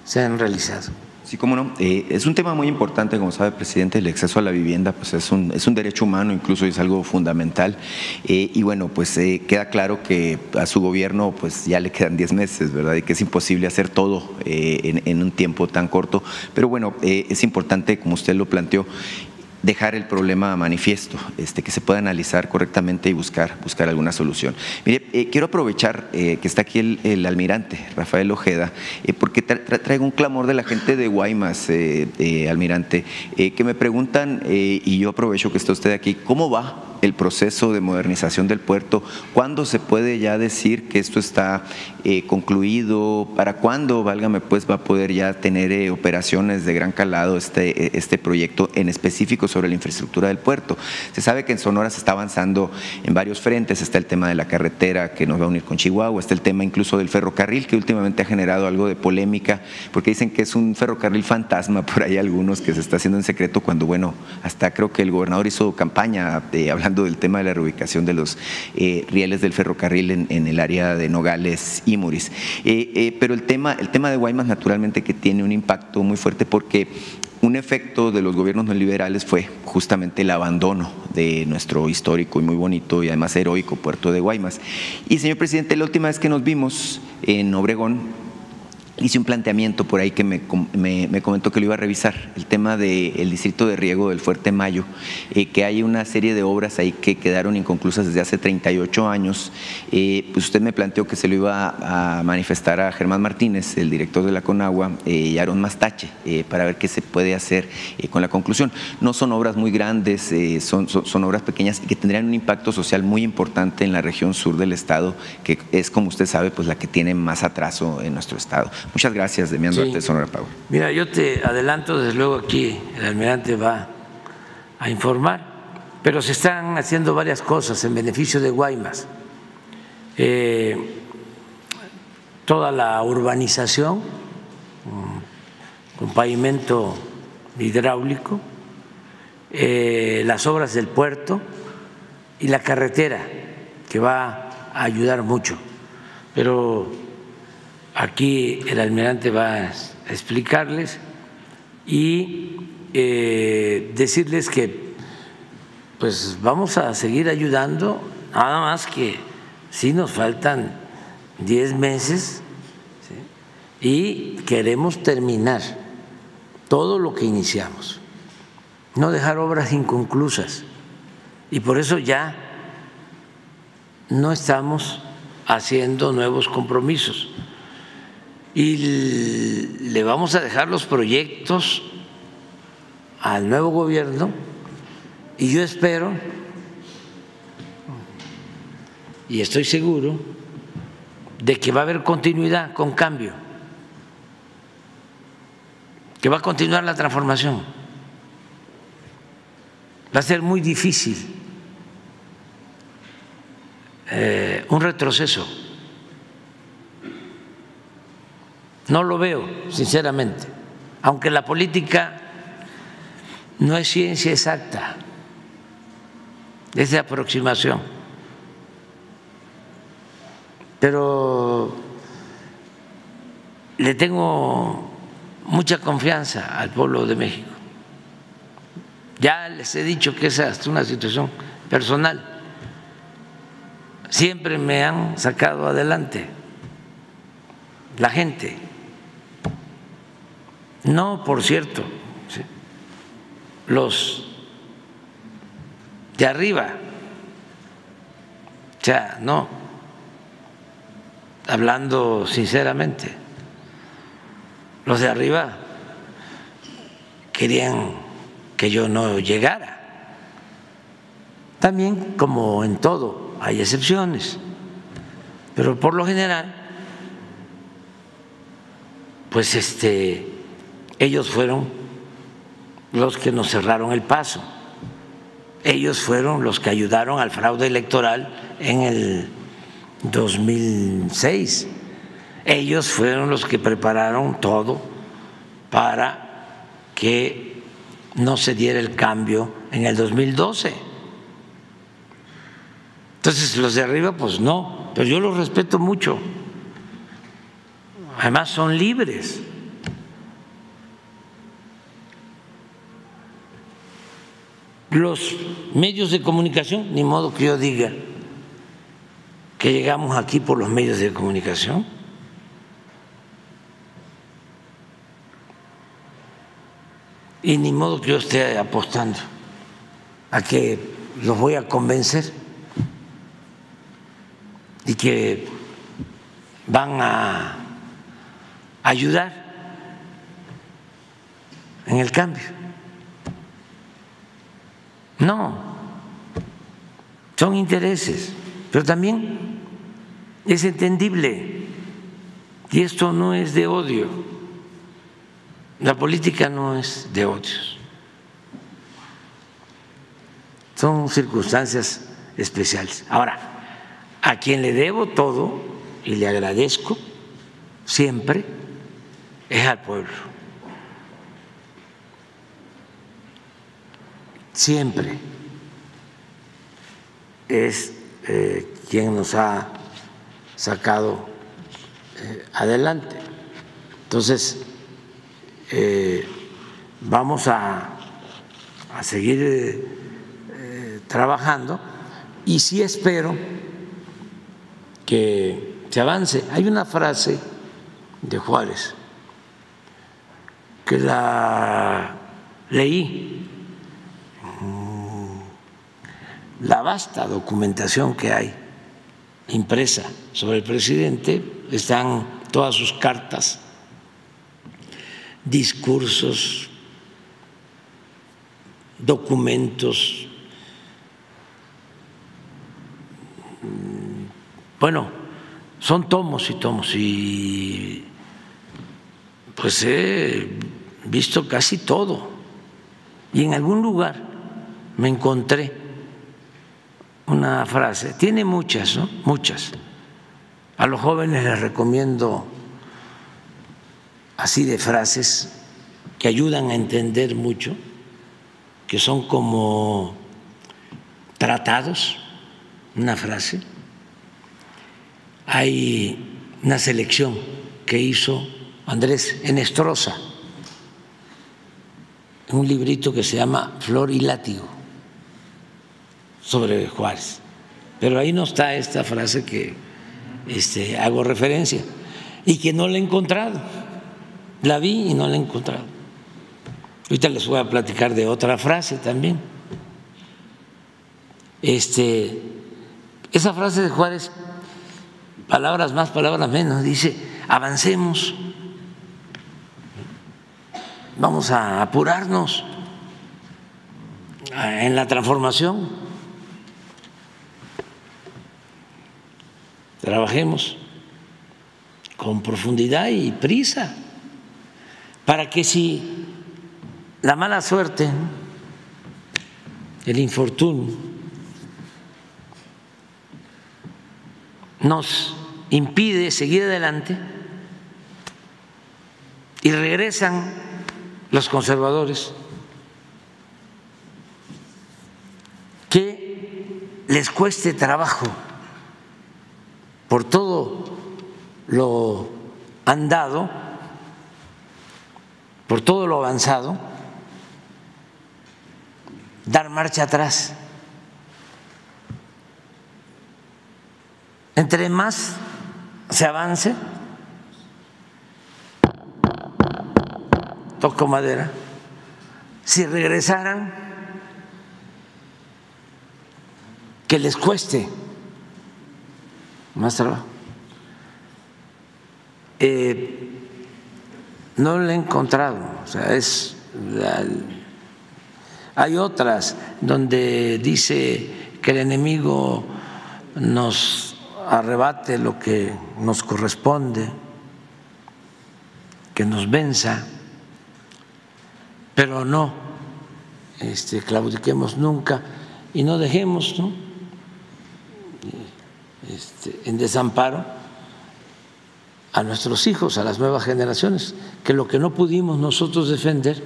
Speaker 1: se han realizado.
Speaker 8: Sí, cómo no. Eh, es un tema muy importante, como sabe, presidente, el acceso a la vivienda, pues es un, es un derecho humano, incluso es algo fundamental. Eh, y bueno, pues eh, queda claro que a su gobierno pues ya le quedan 10 meses, ¿verdad? Y que es imposible hacer todo en, en, un tiempo tan corto. Pero bueno, es importante, como usted lo planteó, dejar el problema manifiesto, este, que se pueda analizar correctamente y buscar, buscar alguna solución. Mire, eh, quiero aprovechar eh, que está aquí el, almirante Rafael Ojeda, eh, porque traigo un clamor de la gente de Guaymas, almirante, que me preguntan, y yo aprovecho que está usted aquí, ¿cómo va el proceso de modernización del puerto? ¿Cuándo se puede ya decir que esto está concluido? ¿Para cuándo, válgame, pues va a poder ya tener operaciones de gran calado este, este proyecto en específico sobre la infraestructura del puerto? Se sabe que en Sonora se está avanzando en varios frentes, está el tema de la carretera que nos va a unir con Chihuahua, está el tema incluso del ferrocarril que últimamente ha generado algo de polémica porque dicen que es un ferrocarril fantasma por ahí algunos que se está haciendo en secreto cuando, bueno, hasta creo que el gobernador hizo campaña hablando del tema de la reubicación de los eh, rieles del ferrocarril en, el área de Nogales y Muris. Eh, eh, pero el tema, el tema de Guaymas naturalmente que tiene un impacto muy fuerte porque un efecto de los gobiernos neoliberales fue justamente el abandono de nuestro histórico y muy bonito y además heroico puerto de Guaymas. Y señor presidente, la última vez que nos vimos en Obregón, hice un planteamiento por ahí que me, comentó que lo iba a revisar, el tema del distrito de riego del Fuerte Mayo, eh, que hay una serie de obras ahí que quedaron inconclusas desde hace 38 años. Eh, pues usted me planteó que se lo iba a manifestar a Germán Martínez, el director de la Conagua, eh, y Aaron Mastache, para ver qué se puede hacer con la conclusión. No son obras muy grandes, son, son obras pequeñas y que tendrían un impacto social muy importante en la región sur del estado, que es, como usted sabe, pues la que tiene más atraso en nuestro estado. Muchas gracias, Demián Duarte, Sonora Power.
Speaker 1: Mira, yo te adelanto, desde luego aquí el almirante va a informar, pero se están haciendo varias cosas en beneficio de Guaymas. Eh, toda la urbanización con pavimento hidráulico, eh, las obras del puerto y la carretera, que va a ayudar mucho. Pero Aquí el almirante va a explicarles y eh, decirles que pues vamos a seguir ayudando, nada más que sí nos faltan 10 meses y queremos terminar todo lo que iniciamos, no dejar obras inconclusas. Y por eso ya no estamos haciendo nuevos compromisos y le vamos a dejar los proyectos al nuevo gobierno y yo espero y estoy seguro de que va a haber continuidad con cambio, que va a continuar la transformación. Va a ser muy difícil eh, un retroceso. No lo veo, sinceramente, aunque la política no es ciencia exacta, es de aproximación. Pero le tengo mucha confianza al pueblo de México. Ya les he dicho que esa es una situación personal. Siempre me han sacado adelante la gente. No, por cierto, los de arriba, o sea, no, hablando sinceramente, los de arriba querían que yo no llegara. También, como en todo, hay excepciones, pero por lo general, pues este ellos fueron los que nos cerraron el paso. Ellos fueron los que ayudaron al fraude electoral en el 2006. Ellos fueron los que prepararon todo para que no se diera el cambio en el 2012. Entonces los de arriba, pues no, pero yo los respeto mucho. Además son libres. Los medios de comunicación, ni modo que yo diga que llegamos aquí por los medios de comunicación. Y ni modo que yo esté apostando a que los voy a convencer y que van a ayudar en el cambio. No, son intereses, pero también es entendible. Y esto no es de odio. La política no es de odios. Son circunstancias especiales. Ahora, a quien le debo todo y le agradezco siempre es al pueblo. Siempre es eh, quien nos ha sacado eh, adelante. Entonces, eh, vamos a, a seguir trabajando y sí espero que se avance. Hay una frase de Juárez que la leí, la vasta documentación que hay impresa sobre el presidente, están todas sus cartas, discursos, documentos, bueno, son tomos y tomos y pues he visto casi todo. Y en algún lugar me encontré una frase, tiene muchas, ¿no? Muchas. A los jóvenes les recomiendo así de frases que ayudan a entender mucho, que son como tratados, una frase. Hay una selección que hizo Andrés Enestrosa, un librito que se llama Flor y Látigo sobre Juárez. Pero ahí no está esta frase que este, hago referencia y que no la he encontrado. La vi y no la he encontrado. Ahorita les voy a platicar de otra frase también. Este, esa frase de Juárez, palabras más, palabras menos, dice, avancemos, vamos a apurarnos en la transformación. Trabajemos con profundidad y prisa para que si la mala suerte, el infortunio, nos impide seguir adelante y regresan los conservadores, que les cueste trabajo por todo lo andado, por todo lo avanzado, dar marcha atrás. Entre más se avance, toco madera, si regresaran, que les cueste más trabajo. Eh, no lo he encontrado, o sea, es hay otras donde dice que el enemigo nos arrebate lo que nos corresponde, que nos venza, pero no este, claudiquemos nunca y no dejemos ¿no? Este, en desamparo a nuestros hijos, a las nuevas generaciones, que lo que no pudimos nosotros defender,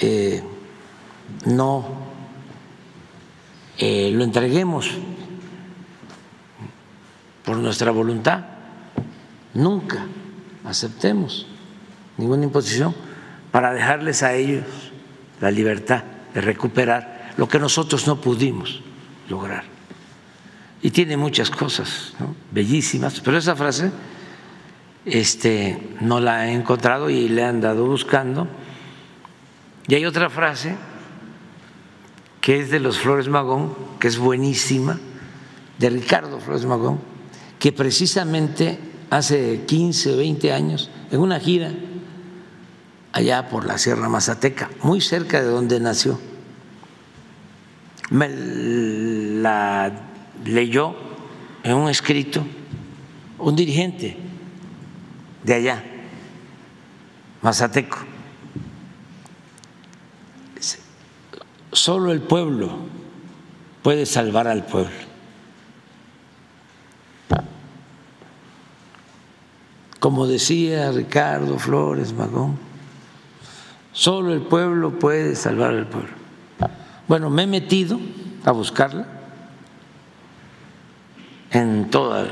Speaker 1: eh, no eh, lo entreguemos por nuestra voluntad, nunca aceptemos ninguna imposición para dejarles a ellos la libertad de recuperar lo que nosotros no pudimos lograr. Y tiene muchas cosas bellísimas, pero esa frase este, no la he encontrado y le he andado buscando. Y hay otra frase que es de los Flores Magón, que es buenísima, de Ricardo Flores Magón, que precisamente hace 15, 20 años, en una gira allá por la Sierra Mazateca, muy cerca de donde nació, me la leyó en un escrito un dirigente de allá, Mazateco. Solo el pueblo puede salvar al pueblo. Como decía Ricardo Flores Magón, solo el pueblo puede salvar al pueblo. Bueno, me he metido a buscarla en toda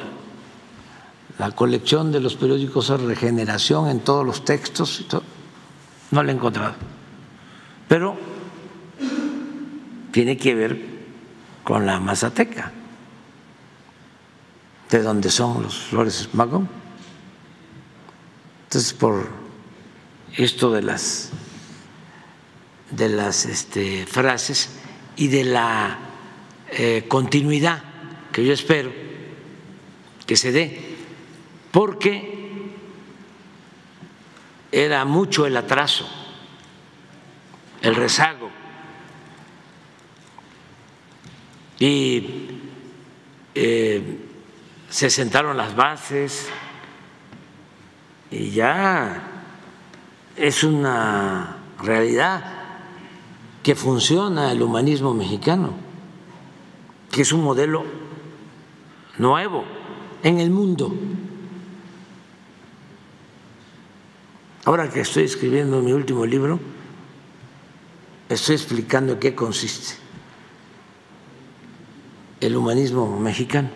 Speaker 1: la colección de los periódicos de regeneración, en todos los textos, no la he encontrado. Pero tiene que ver con la Mazateca, de donde son los Flores Magón. Entonces, por esto de las de las este, frases y de la eh, continuidad que yo espero que se dé, porque era mucho el atraso, el rezago, y eh, se sentaron las bases y ya es una realidad que funciona el humanismo mexicano, que es un modelo nuevo en el mundo. Ahora que estoy escribiendo mi último libro, estoy explicando qué consiste el humanismo mexicano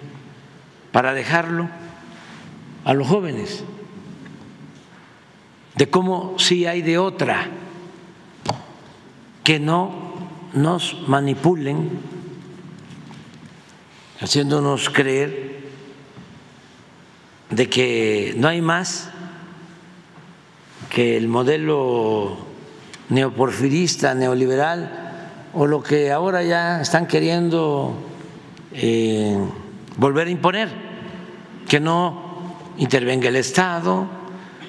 Speaker 1: para dejarlo a los jóvenes, de cómo sí hay de otra que no nos manipulen haciéndonos creer de que no hay más que el modelo neoporfirista, neoliberal, o lo que ahora ya están queriendo eh, volver a imponer, que no intervenga el Estado,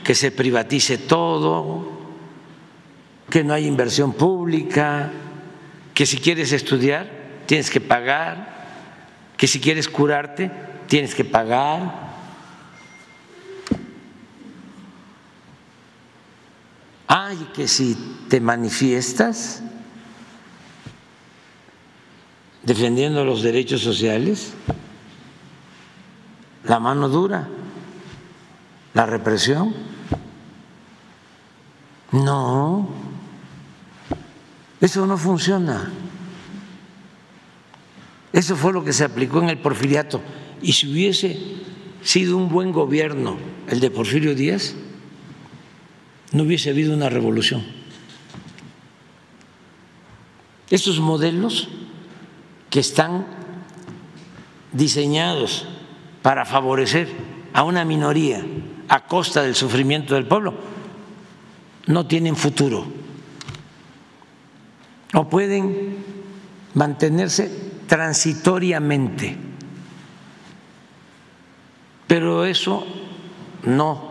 Speaker 1: que se privatice todo, que no hay inversión pública, que si quieres estudiar tienes que pagar, que si quieres curarte tienes que pagar. Ay, que si te manifiestas defendiendo los derechos sociales, la mano dura, la represión. No, eso no funciona. Eso fue lo que se aplicó en el porfiriato. Y si hubiese sido un buen gobierno el de Porfirio Díaz, no hubiese habido una revolución. Esos modelos que están diseñados para favorecer a una minoría a costa del sufrimiento del pueblo, no tienen futuro o pueden mantenerse transitoriamente. Pero eso no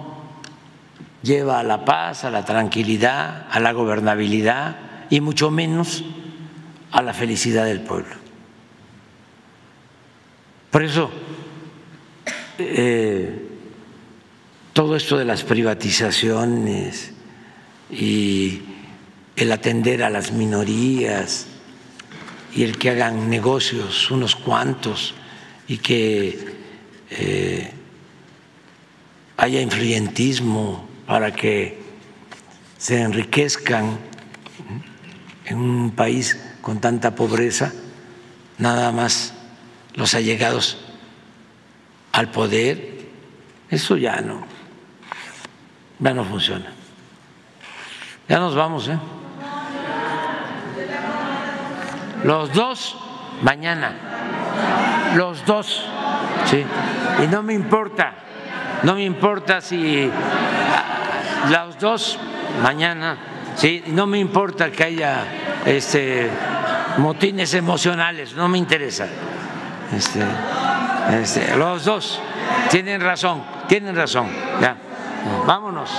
Speaker 1: lleva a la paz, a la tranquilidad, a la gobernabilidad y mucho menos a la felicidad del pueblo. Por eso, eh, todo esto de las privatizaciones y el atender a las minorías y el que hagan negocios unos cuantos y que eh, haya influyentismo para que se enriquezcan en un país con tanta pobreza, nada más los allegados al poder, eso ya no, ya no funciona. Ya nos vamos, ¿eh? Los dos mañana. Los dos. Sí. Y no me importa, no me importa si ah, los dos mañana, sí, no me importa que haya este motines emocionales, no me interesa. Este, este, los dos tienen razón, tienen razón. Ya. Vámonos.